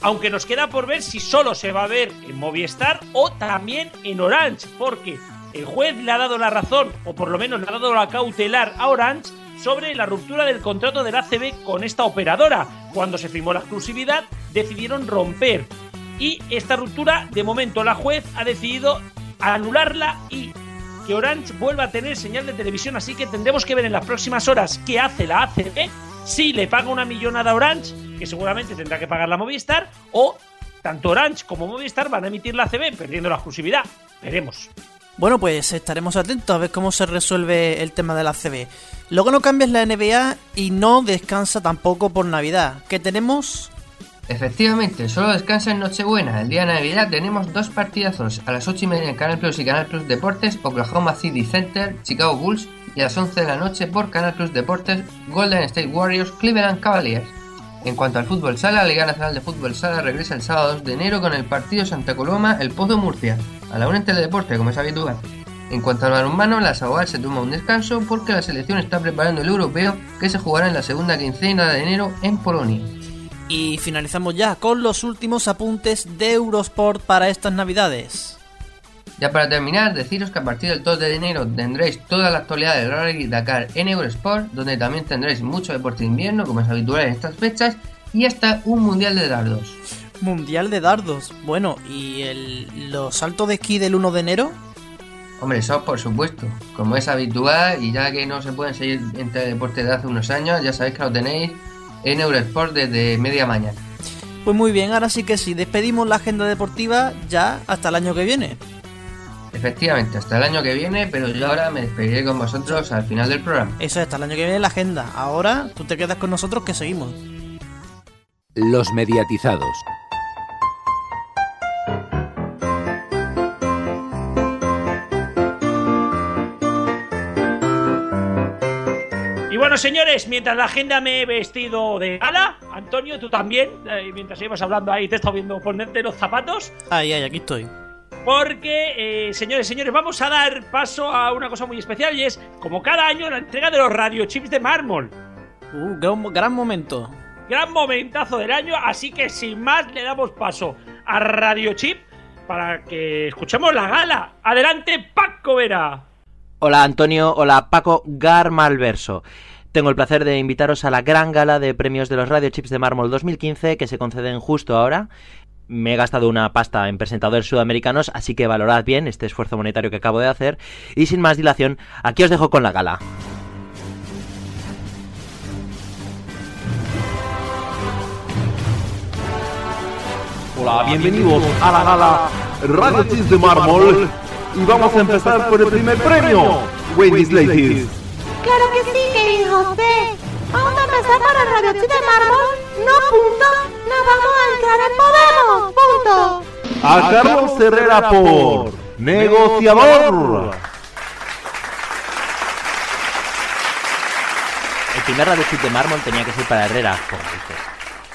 Aunque nos queda por ver si solo se va a ver en Movistar o también en Orange, porque el juez le ha dado la razón, o por lo menos le ha dado la cautelar a Orange sobre la ruptura del contrato del ACB con esta operadora. Cuando se firmó la exclusividad, decidieron romper. Y esta ruptura, de momento, la juez ha decidido anularla y que Orange vuelva a tener señal de televisión. Así que tendremos que ver en las próximas horas qué hace la ACB, si le paga una millonada a Orange, que seguramente tendrá que pagar la Movistar, o tanto Orange como Movistar van a emitir la ACB perdiendo la exclusividad. Veremos. Bueno, pues estaremos atentos a ver cómo se resuelve el tema de la CB. Que no cambia es la NBA y no descansa tampoco por Navidad. ¿Qué tenemos? Efectivamente, solo descansa en Nochebuena. El día de Navidad tenemos dos partidazos. A las 8 y media en Canal Plus y Canal Plus Deportes, Oklahoma City Center, Chicago Bulls. Y a las 11 de la noche por Canal Plus Deportes, Golden State Warriors, Cleveland Cavaliers. En cuanto al fútbol sala, la Liga Nacional de Fútbol Sala regresa el sábado 2 de enero con el partido Santa Coloma, El Pozo Murcia, a la 1 en Teledeporte, como es habitual. En cuanto al balonmano, la Sagual se toma un descanso porque la selección está preparando el europeo que se jugará en la segunda quincena de enero en Polonia. Y finalizamos ya con los últimos apuntes de Eurosport para estas navidades. Ya para terminar, deciros que a partir del 2 de enero tendréis toda la actualidad del Rally Dakar en Eurosport, donde también tendréis mucho deporte de invierno, como es habitual en estas fechas, y hasta un mundial de dardos. Mundial de dardos. Bueno, ¿y el, los saltos de esquí del 1 de enero? Hombre, eso por supuesto, como es habitual, y ya que no se pueden seguir en teledeporte de hace unos años, ya sabéis que lo tenéis en Eurosport desde media mañana. Pues muy bien, ahora sí que sí, despedimos la agenda deportiva ya hasta el año que viene. Efectivamente, hasta el año que viene, pero yo ahora me despediré con vosotros al final del programa. Eso es, hasta el año que viene la agenda. Ahora tú te quedas con nosotros que seguimos. Los mediatizados. Bueno, señores, mientras la agenda me he vestido de gala, Antonio, tú también, eh, mientras íbamos hablando ahí, te he estado viendo ponerte los zapatos. Ay, ay, aquí estoy. Porque, eh, señores, señores, vamos a dar paso a una cosa muy especial y es, como cada año, la entrega de los radiochips de mármol. Uh, gran, gran momento. Gran momentazo del año, así que sin más le damos paso a Radiochip para que escuchemos la gala. Adelante, Paco Vera. Hola Antonio, hola Paco Garmalverso. Tengo el placer de invitaros a la gran gala de premios de los Radio Chips de Mármol 2015 que se conceden justo ahora. Me he gastado una pasta en presentadores sudamericanos, así que valorad bien este esfuerzo monetario que acabo de hacer. Y sin más dilación, aquí os dejo con la gala. Hola, bienvenidos a la gala Radio Chips de Mármol y vamos a empezar por el primer premio, Wendy's Ladies. Claro que sí, querido José. Vamos a empezar para el Radio Chip de Mármol. No punto. Nos vamos a entrar en Podemos. Punto. A Carlos Herrera por negociador. El primer Radio Chip de Mármol tenía que ser para Herrera, por.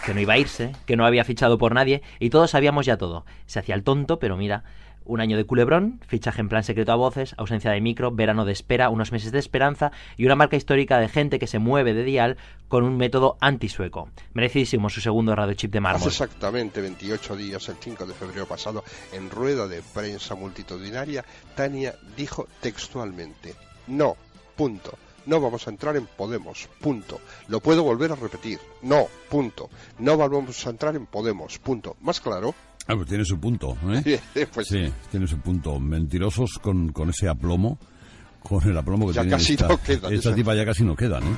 Que no iba a irse, que no había fichado por nadie y todos sabíamos ya todo. Se hacía el tonto, pero mira, un año de culebrón, fichaje en plan secreto a voces, ausencia de micro, verano de espera, unos meses de esperanza y una marca histórica de gente que se mueve de dial con un método antisueco. Merecidísimo su segundo radio chip de Hace mármol. exactamente 28 días, el 5 de febrero pasado, en rueda de prensa multitudinaria, Tania dijo textualmente, no, punto. No vamos a entrar en Podemos, punto. Lo puedo volver a repetir. No, punto. No vamos a entrar en Podemos, punto. ¿Más claro? Ah, pues tiene su punto, ¿eh? (laughs) Pues sí, tiene su punto. Mentirosos con, con ese aplomo, con el aplomo que Ya tiene casi esta, no quedan, esta tipa ya casi no quedan, ¿eh?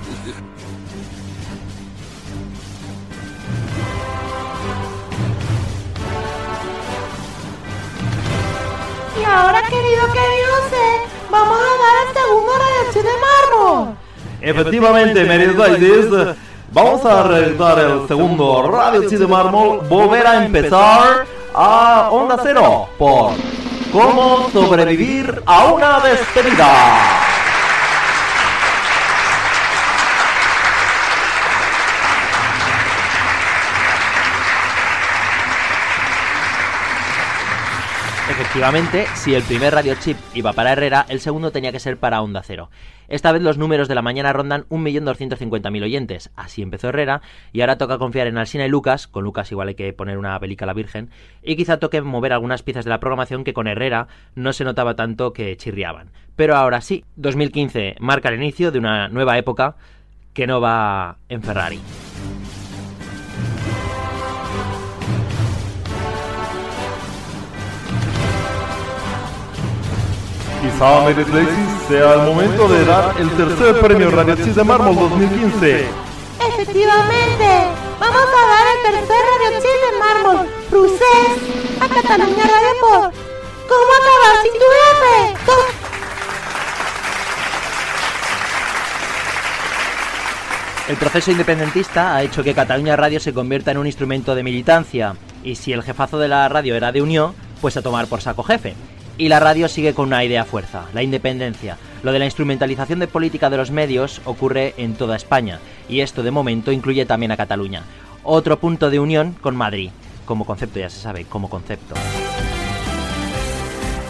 Y ahora, querido Kevin José, vamos a dar el segundo radiochip de mármol. Efectivamente, Meriditis, vamos a realizar el segundo Radio Chi de Mármol. Volver a empezar a Onda Cero por cómo sobrevivir a una despedida. Efectivamente, si el primer radio chip iba para Herrera, el segundo tenía que ser para Onda Cero. Esta vez los números de la mañana rondan 1.250.000 oyentes. Así empezó Herrera y ahora toca confiar en Alsina y Lucas, con Lucas igual hay que poner una pelica a la Virgen, y quizá toque mover algunas piezas de la programación que con Herrera no se notaba tanto que chirriaban. Pero ahora sí, 2015 marca el inicio de una nueva época que no va en Ferrari. Quizá Meriditis sea el momento de dar el tercer premio Radio Chi de Mármol 2015. Efectivamente, vamos a dar el tercer radiochip de mármol, Procés, a Cataluña Radio por ¿Cómo acabar sin tu jefe? El proceso independentista ha hecho que Cataluña Radio se convierta en un instrumento de militancia, y si el jefazo de la radio era de Unión, pues a tomar por saco jefe. Y la radio sigue con una idea fuerza, la independencia. Lo de la instrumentalización de política de los medios ocurre en toda España, y esto de momento incluye también a Cataluña. Otro punto de unión con Madrid, como concepto ya se sabe, como concepto.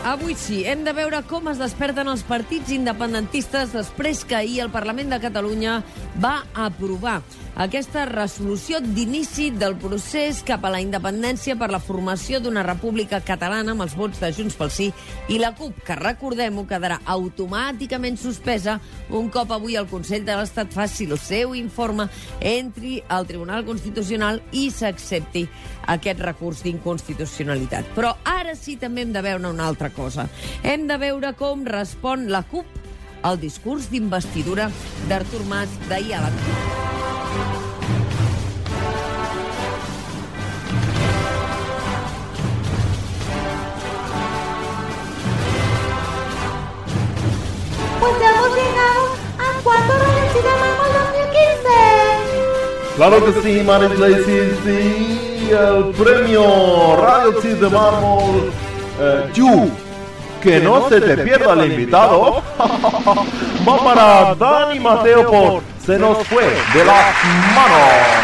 Avui sí, hem de veure com es desperten els partits independentistes després que ahir el Parlament de Catalunya va aprovar aquesta resolució d'inici del procés cap a la independència per la formació d'una república catalana amb els vots de Junts pel Sí i la CUP, que recordem-ho, quedarà automàticament suspesa un cop avui el Consell de l'Estat faci el seu informe, entri al Tribunal Constitucional i s'accepti aquest recurs d'inconstitucionalitat. Però ara sí també hem de veure una altra cosa. Hem de veure com respon la CUP al discurs d'investidura d'Artur Mas d'ahir a la. Pues ya hemos llegado al cuarto radiochip de mármol 2015. Claro que sí, Meriditis, sí, el premio Radio de Mármol. Eh, Yu, que no se te pierda el invitado. Va para Dani Mateo por Se nos fue de las manos.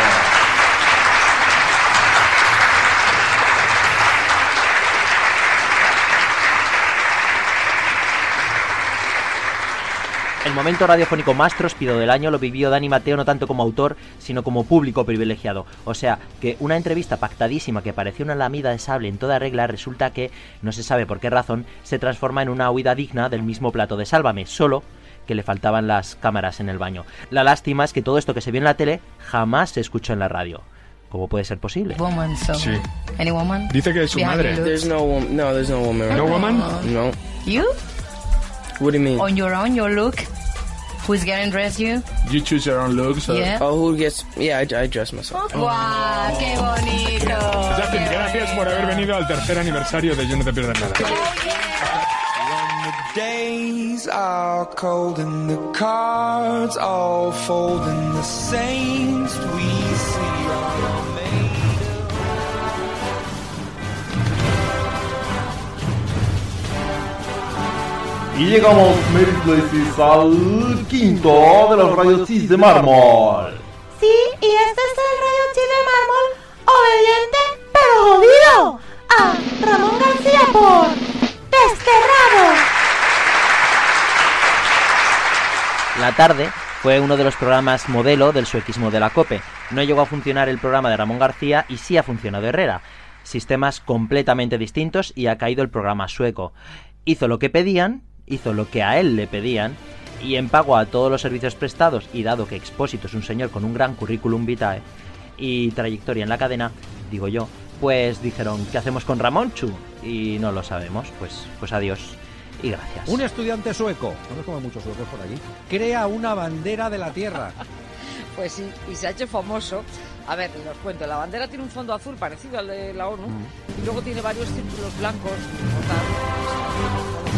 Momento radiofónico más tróspido del año lo vivió Dani Mateo no tanto como autor, sino como público privilegiado. O sea, que una entrevista pactadísima que parecía una lamida de sable en toda regla resulta que, no se sabe por qué razón, se transforma en una huida digna del mismo plato de Sálvame, solo que le faltaban las cámaras en el baño. La lástima es que todo esto que se vio en la tele jamás se escuchó en la radio. ¿Cómo puede ser posible? Woman, so. Sí. Any woman? Dice que es su madre. There's no woman. No, there's no woman. No woman? No. You? What do you mean? On your own, your look? Who's getting dressed you? You choose your own looks. or- Yeah. Oh, who gets? Yeah, I, I dress myself. Oh, ¡Guau! ¡Qué bonito! Justin, gracias por haber venido al tercer aniversario de Yo No Te Pierdas Nada. Oh, days are cold and the cards all fold and the saints we see Y llegamos, Meriditis, al quinto de los Radio Chis de Mármol. Sí, y este es el radiochip de mármol obediente pero jodido a Ramón García por Desterrado. La tarde fue uno de los programas modelo del suequismo de la COPE. No llegó a funcionar el programa de Ramón García y sí ha funcionado Herrera. Sistemas completamente distintos y ha caído el programa sueco. Hizo lo que pedían, hizo lo que a él le pedían Y en pago a todos los servicios prestados, y dado que Expósito es un señor con un gran currículum vitae y trayectoria en la cadena, digo yo, pues dijeron, ¿qué hacemos con Ramonchu? Y no lo sabemos, pues, pues adiós y gracias. Un estudiante sueco, no como muchos suecos por aquí, crea una bandera de la Tierra. (laughs) Pues sí, y se ha hecho famoso. A ver, os cuento, la bandera tiene un fondo azul parecido al de la ONU Mm. y luego tiene varios círculos blancos.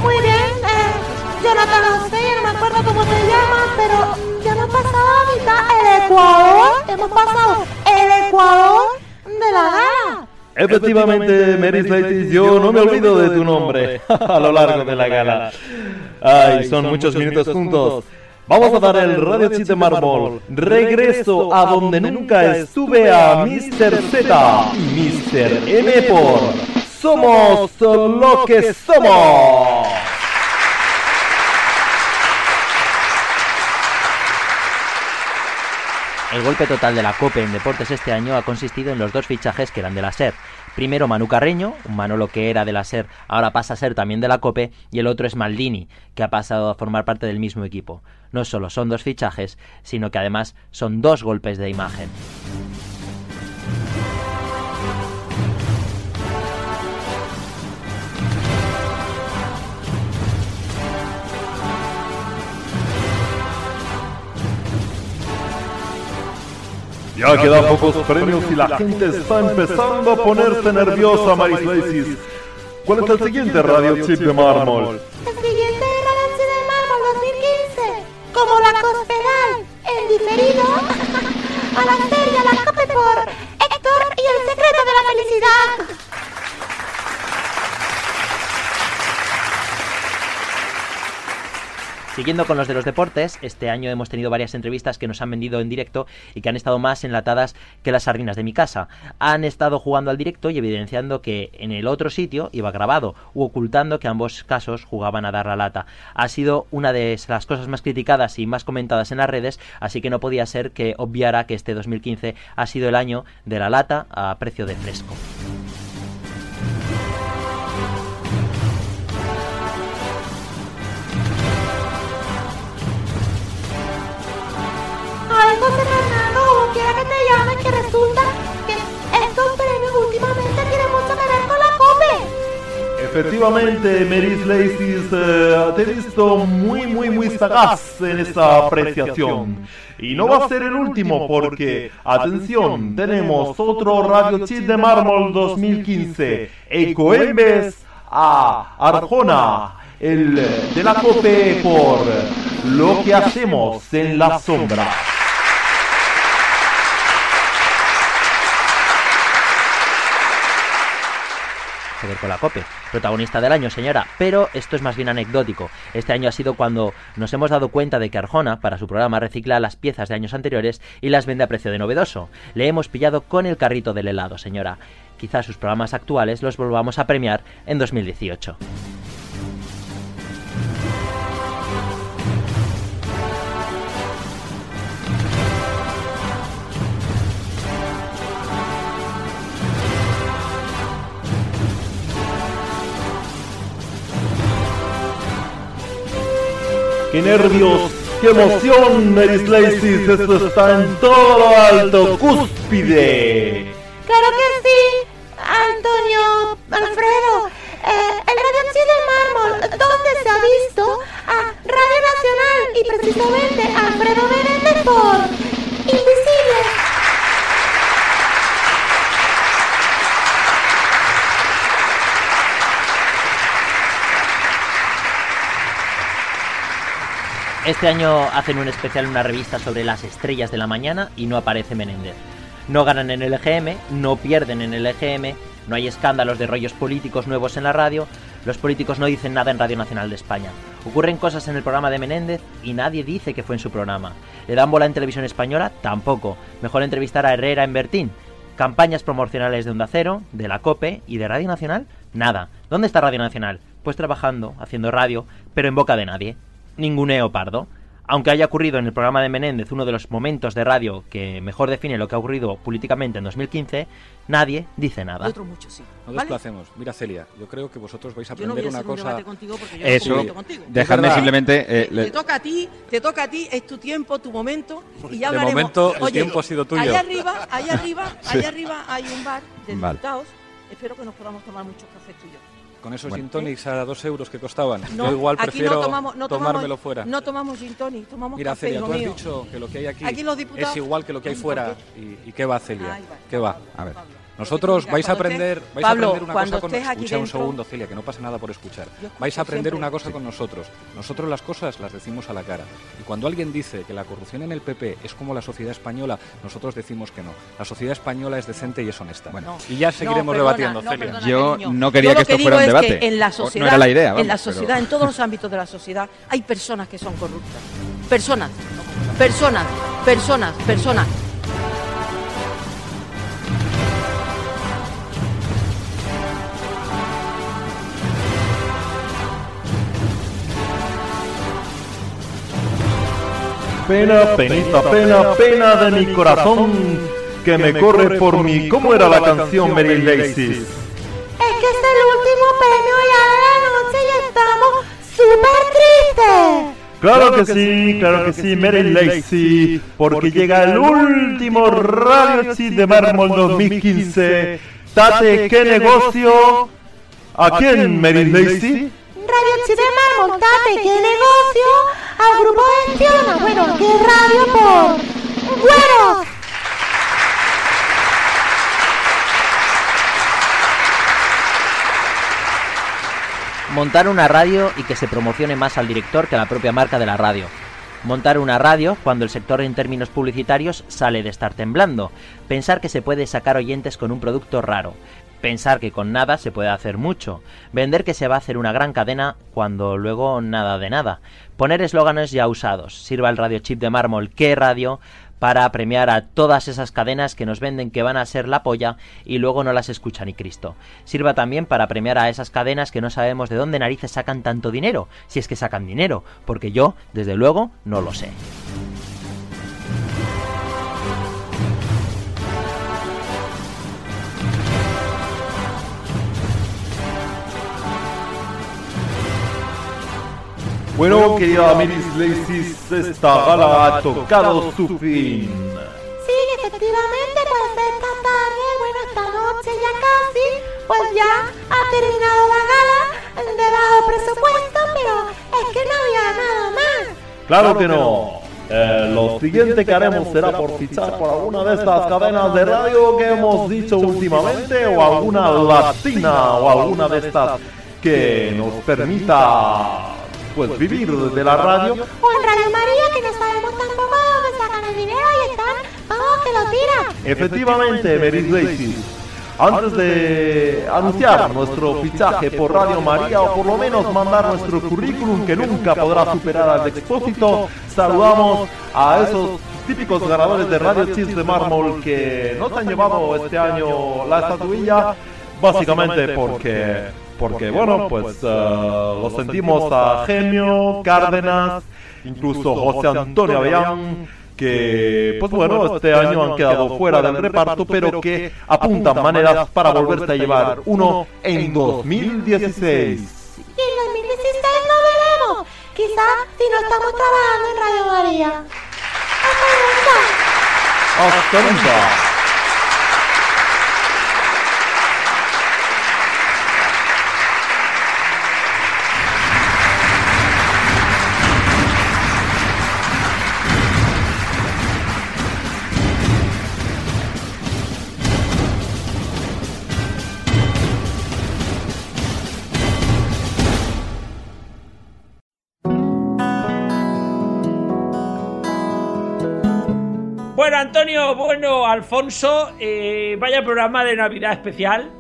Muy bien, Jonathan, no sé, ya no me acuerdo cómo te llamas, pero ya hemos pasado a mitad el Ecuador. Hemos pasado el Ecuador de la gala. Efectivamente, Mary Slatis, yo no me olvido de tu nombre (laughs) a lo largo de la gala. Ay, son muchos minutos juntos. Vamos a dar el Radio Chip de Mármol. Regreso a donde nunca estuve a Mr. Z y Mr. M por Somos lo que somos. El golpe total de la COPE en deportes este año ha consistido en los dos fichajes que eran de la SER. Primero Manu Carreño, un Manolo que era de la SER, ahora pasa a ser también de la COPE, y el otro es Maldini, que ha pasado a formar parte del mismo equipo. No solo son dos fichajes, sino que además son dos golpes de imagen. Ya quedan pocos premios y la gente está empezando a ponerse nerviosa, Mary Slatis. ¿Cuál es el siguiente Radio Chip de Mármol? El siguiente Radio Chip de Mármol 2015, como la Cospedal, en diferido, (laughs) a la serie La Cope por Héctor y el secreto de la felicidad. Siguiendo con los de los deportes, este año hemos tenido varias entrevistas que nos han vendido en directo y que han estado más enlatadas que las sardinas de mi casa. Han estado jugando al directo y evidenciando que en el otro sitio iba grabado u ocultando que ambos casos jugaban a dar la lata. Ha sido una de las cosas más criticadas y más comentadas en las redes, así que no podía ser que obviara que este 2015 ha sido el año de la lata a precio de fresco. José Fernando, quiera que te llames, que resulta que estos premios últimamente tienen mucho que ver con la COPE. Efectivamente, Mary Slatis, eh, te he visto muy, muy, muy sagaz en esta apreciación. Y no va a ser el último porque, atención, tenemos otro Radio Chip de Mármol 2015. Ecoembes a Arjona, el de la COPE por lo que hacemos en la sombra. Ver con la COPE, protagonista del año, señora. Pero esto es más bien anecdótico. Este año ha sido cuando nos hemos dado cuenta de que Arjona, para su programa, recicla las piezas de años anteriores y las vende a precio de novedoso. Le hemos pillado con el carrito del helado, señora. Quizás sus programas actuales los volvamos a premiar en 2018. ¡Qué nervios! ¡Qué emoción, Mary Slatis! Esto está en todo lo alto, cúspide. Claro que sí, Antonio, Alfredo. Eh, el Radio de Mármol, donde se ha visto a Radio Nacional y precisamente Este año hacen un especial en una revista sobre las estrellas de la mañana y no aparece Menéndez. No ganan en el EGM, no pierden en el EGM, no hay escándalos de rollos políticos nuevos en la radio, los políticos no dicen nada en Radio Nacional de España. Ocurren cosas en el programa de Menéndez y nadie dice que fue en su programa. ¿Le dan bola en televisión española? Tampoco. Mejor entrevistar a Herrera en Bertín. Campañas promocionales de Onda Cero, de la COPE y de Radio Nacional? Nada. ¿Dónde está Radio Nacional? Pues trabajando, haciendo radio, pero en boca de nadie. Ninguneo pardo. Aunque haya ocurrido en el programa de Menéndez uno de los momentos de radio que mejor define lo que ha ocurrido políticamente en 2015, nadie dice nada. otros muchos sí. No ¿Vale? desplacemos. Mira, Celia, yo creo que vosotros vais a Yo no aprender voy a una hacer un cosa. contigo porque yo Eso. no contigo. Dejadme simplemente, eh, le- Te toca a ti, te toca a ti, es tu tiempo, tu momento y ya De hablaremos. momento, el Oye, tiempo ha sido tuyo. Allá arriba, allá arriba, (laughs) Sí. allá arriba hay un bar de Vale. diputados. Espero que nos podamos tomar muchos Con esos Bueno. gin tonics a dos euros que costaban. No, yo igual prefiero no tomamos, no tomamos- tomármelo fuera. No tomamos gin tonic, tomamos Mira, café, Celia, tú has mío. dicho que lo que hay aquí, Aquí los diputados- es igual que lo que hay Ay, fuera. ¿por ¿Y, y qué va, Celia? Ay. ¿Qué va? A ver. Nosotros vais a aprender, a Pablo, aprender una cosa con aquí Escucha un segundo, Celia, que no pasa nada por escuchar. Vais a aprender siempre. una cosa con nosotros. Nosotros las cosas las decimos a la cara. Y cuando alguien dice que la corrupción en el PP es como la sociedad española, nosotros decimos que no. La sociedad española es decente y es honesta. No. y ya seguiremos No, perdona, debatiendo, no, Celia. perdona, Yo no quería Yo que esto fuera un es debate. que en la O- no sociedad, era la idea, en la pero- sociedad, en todos los ámbitos de la sociedad, hay personas que son corruptas. Personas, personas, personas, personas. Pena, penita, pena, pena de mi corazón que me corre por mí. ¿Cómo era la canción, Mary Lacey? Es que es el último premio ya de la noche y estamos súper tristes. Claro que sí, claro que sí, Mary Lacey, porque llega el último Radio Chip de Mármol 2015. Tate, ¿qué negocio? ¿A quién, Mary Lacey? Radio Chile Mármol, tate, qué negocio. Al grupo gestiona, bueno, qué radio por güeros. Montar una radio y que se promocione más al director que a la propia marca de la radio. Montar una radio cuando el sector en términos publicitarios sale de estar temblando. Pensar que se puede sacar oyentes con un producto raro. Pensar que con nada se puede hacer mucho. Vender que se va a hacer una gran cadena cuando luego nada de nada. Poner eslóganes ya usados. Sirva el radio chip de mármol, ¿qué radio? para premiar a todas esas cadenas que nos venden que van a ser la polla y luego no las escucha ni Cristo. Sirva también para premiar a esas cadenas que no sabemos de dónde narices sacan tanto dinero, si es que sacan dinero, porque yo, desde luego, no lo sé. Bueno, querida Mary Lacey, esta gala ha tocado su fin. Sí, efectivamente, pues esta tarde, bueno, esta noche ya casi, pues ya ha terminado la gala de bajo presupuesto, pero es que no había nada más. Claro que no. Eh, lo siguiente que haremos será por fichar por alguna de estas cadenas de radio que hemos dicho últimamente o alguna latina o alguna de estas que nos permita pues vivir de la radio. O en Radio María, que no sabemos tampoco de dónde sacan el dinero y están, vamos, que lo tiran. Efectivamente, Mary Lacey. Antes de anunciar nuestro fichaje por Radio María o por lo menos mandar nuestro currículum que nunca podrá superar al expósito, saludamos a esos típicos ganadores de Radio Chis de Mármol que nos han llevado este año la estatuilla, básicamente porque, porque bueno, pues eh, lo sentimos a Gemio, Cárdenas, incluso José Antonio Avellán, que pues bueno, este año han quedado fuera del reparto, pero que apuntan maneras para volverse a llevar uno en 2016. Y en 2016 no veremos. Quizás si no estamos trabajando en Radio María. Hasta nunca. Bueno, Antonio, bueno, Alfonso, eh, vaya programa de Navidad especial.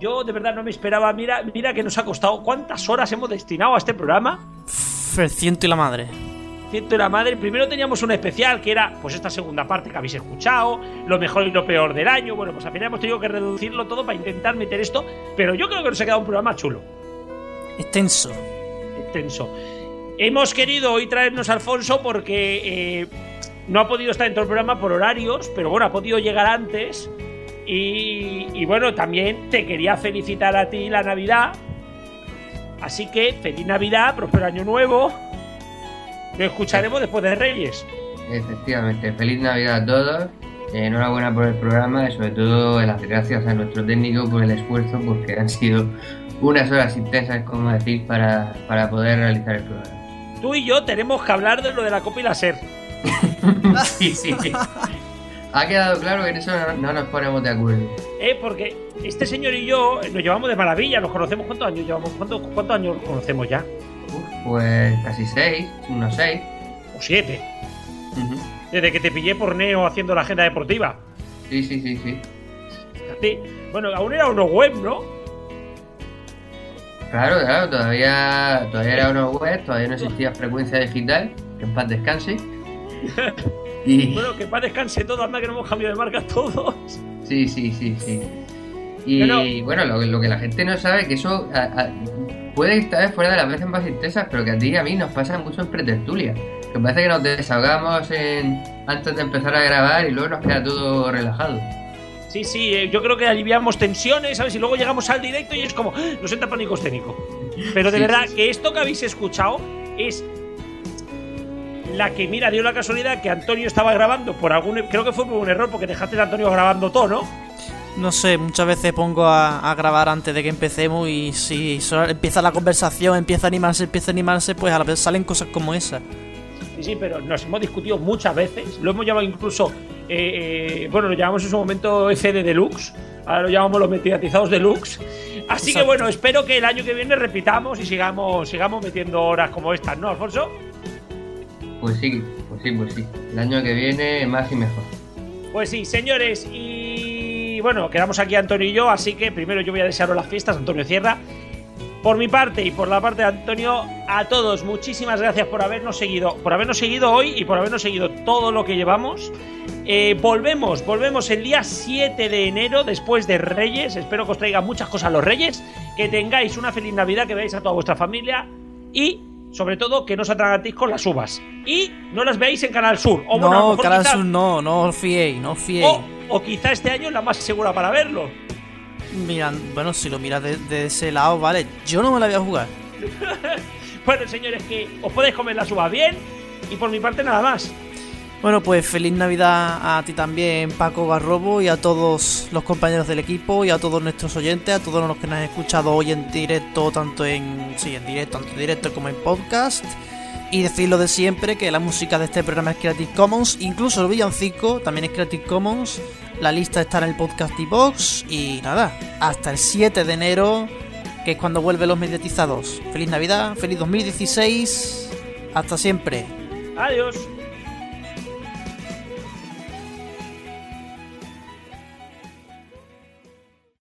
Yo de verdad no me esperaba. Mira, mira que nos ha costado. ¿Cuántas horas hemos destinado a este programa? El ciento y la madre. Ciento y la madre. Primero teníamos un especial que era, pues esta segunda parte que habéis escuchado, lo mejor y lo peor del año. Bueno, pues al final hemos tenido que reducirlo todo para intentar meter esto. Pero yo creo que nos ha quedado un programa chulo, Extenso. extenso. Hemos querido hoy traernos a Alfonso porque eh, no ha podido estar en todo el programa por horarios, pero bueno, ha podido llegar antes. Y, y bueno, también te quería felicitar a ti la Navidad. Así que feliz Navidad, próspero año nuevo. Lo escucharemos después de Reyes. Efectivamente, feliz Navidad a todos. eh, enhorabuena por el programa y sobre todo las gracias a nuestro técnico por el esfuerzo porque han sido unas horas intensas, como decir, para, para poder realizar el programa. Tú y yo tenemos que hablar de lo de la Copa y la SER. (laughs) sí, sí. Ha quedado claro que en eso no, no nos ponemos de acuerdo. Eh, porque este señor y yo nos llevamos de maravilla, nos conocemos cuántos años llevamos, cuántos, cuántos años conocemos ya. Pues casi seis, unos seis. O siete. Desde que te pillé por Neo haciendo la agenda deportiva. Sí, sí, sí, sí. Fíjate. Bueno, aún era uno web, ¿no? Claro, claro, todavía, todavía era una web, todavía no existía frecuencia digital, que en paz descanse. Y- (laughs) Bueno, que para descanse todo, anda que no hemos cambiado de marca todos. Sí, sí, sí, sí. Y bueno, lo, lo que la gente no sabe, que eso a- a- puede estar fuera de las veces más intensas, pero que a ti y a mí nos pasa mucho en pretertulia. Que parece que nos desahogamos en, antes de empezar a grabar y luego nos queda todo relajado. Sí, sí, eh, yo creo que aliviamos tensiones, ¿sabes? Y luego llegamos al directo y es como, ¡ah! nos entra pánico escénico. Pero de Sí, verdad, sí, que esto que habéis escuchado es la que, mira, dio la casualidad que Antonio estaba grabando por algún. Creo que fue por un error porque dejaste a Antonio grabando todo, ¿no? No sé, muchas veces pongo a, a grabar antes de que empecemos y si empieza la conversación, empieza a animarse, empieza a animarse, pues a la vez salen cosas como esa. Sí, sí, pero nos hemos discutido muchas veces. Lo hemos llamado incluso. eh, eh, bueno, lo llamamos en su momento FD Deluxe. Ahora lo llamamos los mediatizados Deluxe. Así que bueno, espero que el año que viene repitamos y sigamos, sigamos metiendo horas como estas, ¿no, Alfonso? Pues sí, pues sí, pues sí. El año que viene más y mejor. Pues sí, señores, y bueno, quedamos aquí Antonio y yo, así que primero yo voy a desearos las fiestas, Antonio Cierra. Por mi parte y por la parte de Antonio, a todos, muchísimas gracias por habernos seguido, por habernos seguido hoy y por habernos seguido todo lo que llevamos. Eh, volvemos, volvemos el día 7 de enero, después de Reyes. Espero que os traigan muchas cosas los Reyes. Que tengáis una feliz Navidad, que veáis a toda vuestra familia. Y, sobre todo, que no os atragantéis con las uvas. Y no las veáis en Canal Sur. O bueno, a lo no, mejor Canal quizá- Sur no, no os fiéis, no os fiéis. o, o quizá este año es la más segura para verlo. Mira, bueno, si lo miras de, de ese lado, vale, yo no me la voy a jugar. (laughs) Bueno, señores, que os podéis comer las uvas bien. Y por mi parte, nada más. Bueno, pues feliz Navidad a ti también, Paco Garrobo, y a todos los compañeros del equipo, y a todos nuestros oyentes, a todos los que nos han escuchado hoy en directo, tanto en. Sí, en directo, tanto en directo como en podcast. Y decir lo de siempre, que la música de este programa es Creative Commons, incluso el villancico también es Creative Commons. La lista está en el podcast y box. Y nada, hasta el 7 de enero, que es cuando vuelven los mediatizados. Feliz Navidad, feliz 2016. Hasta siempre. Adiós.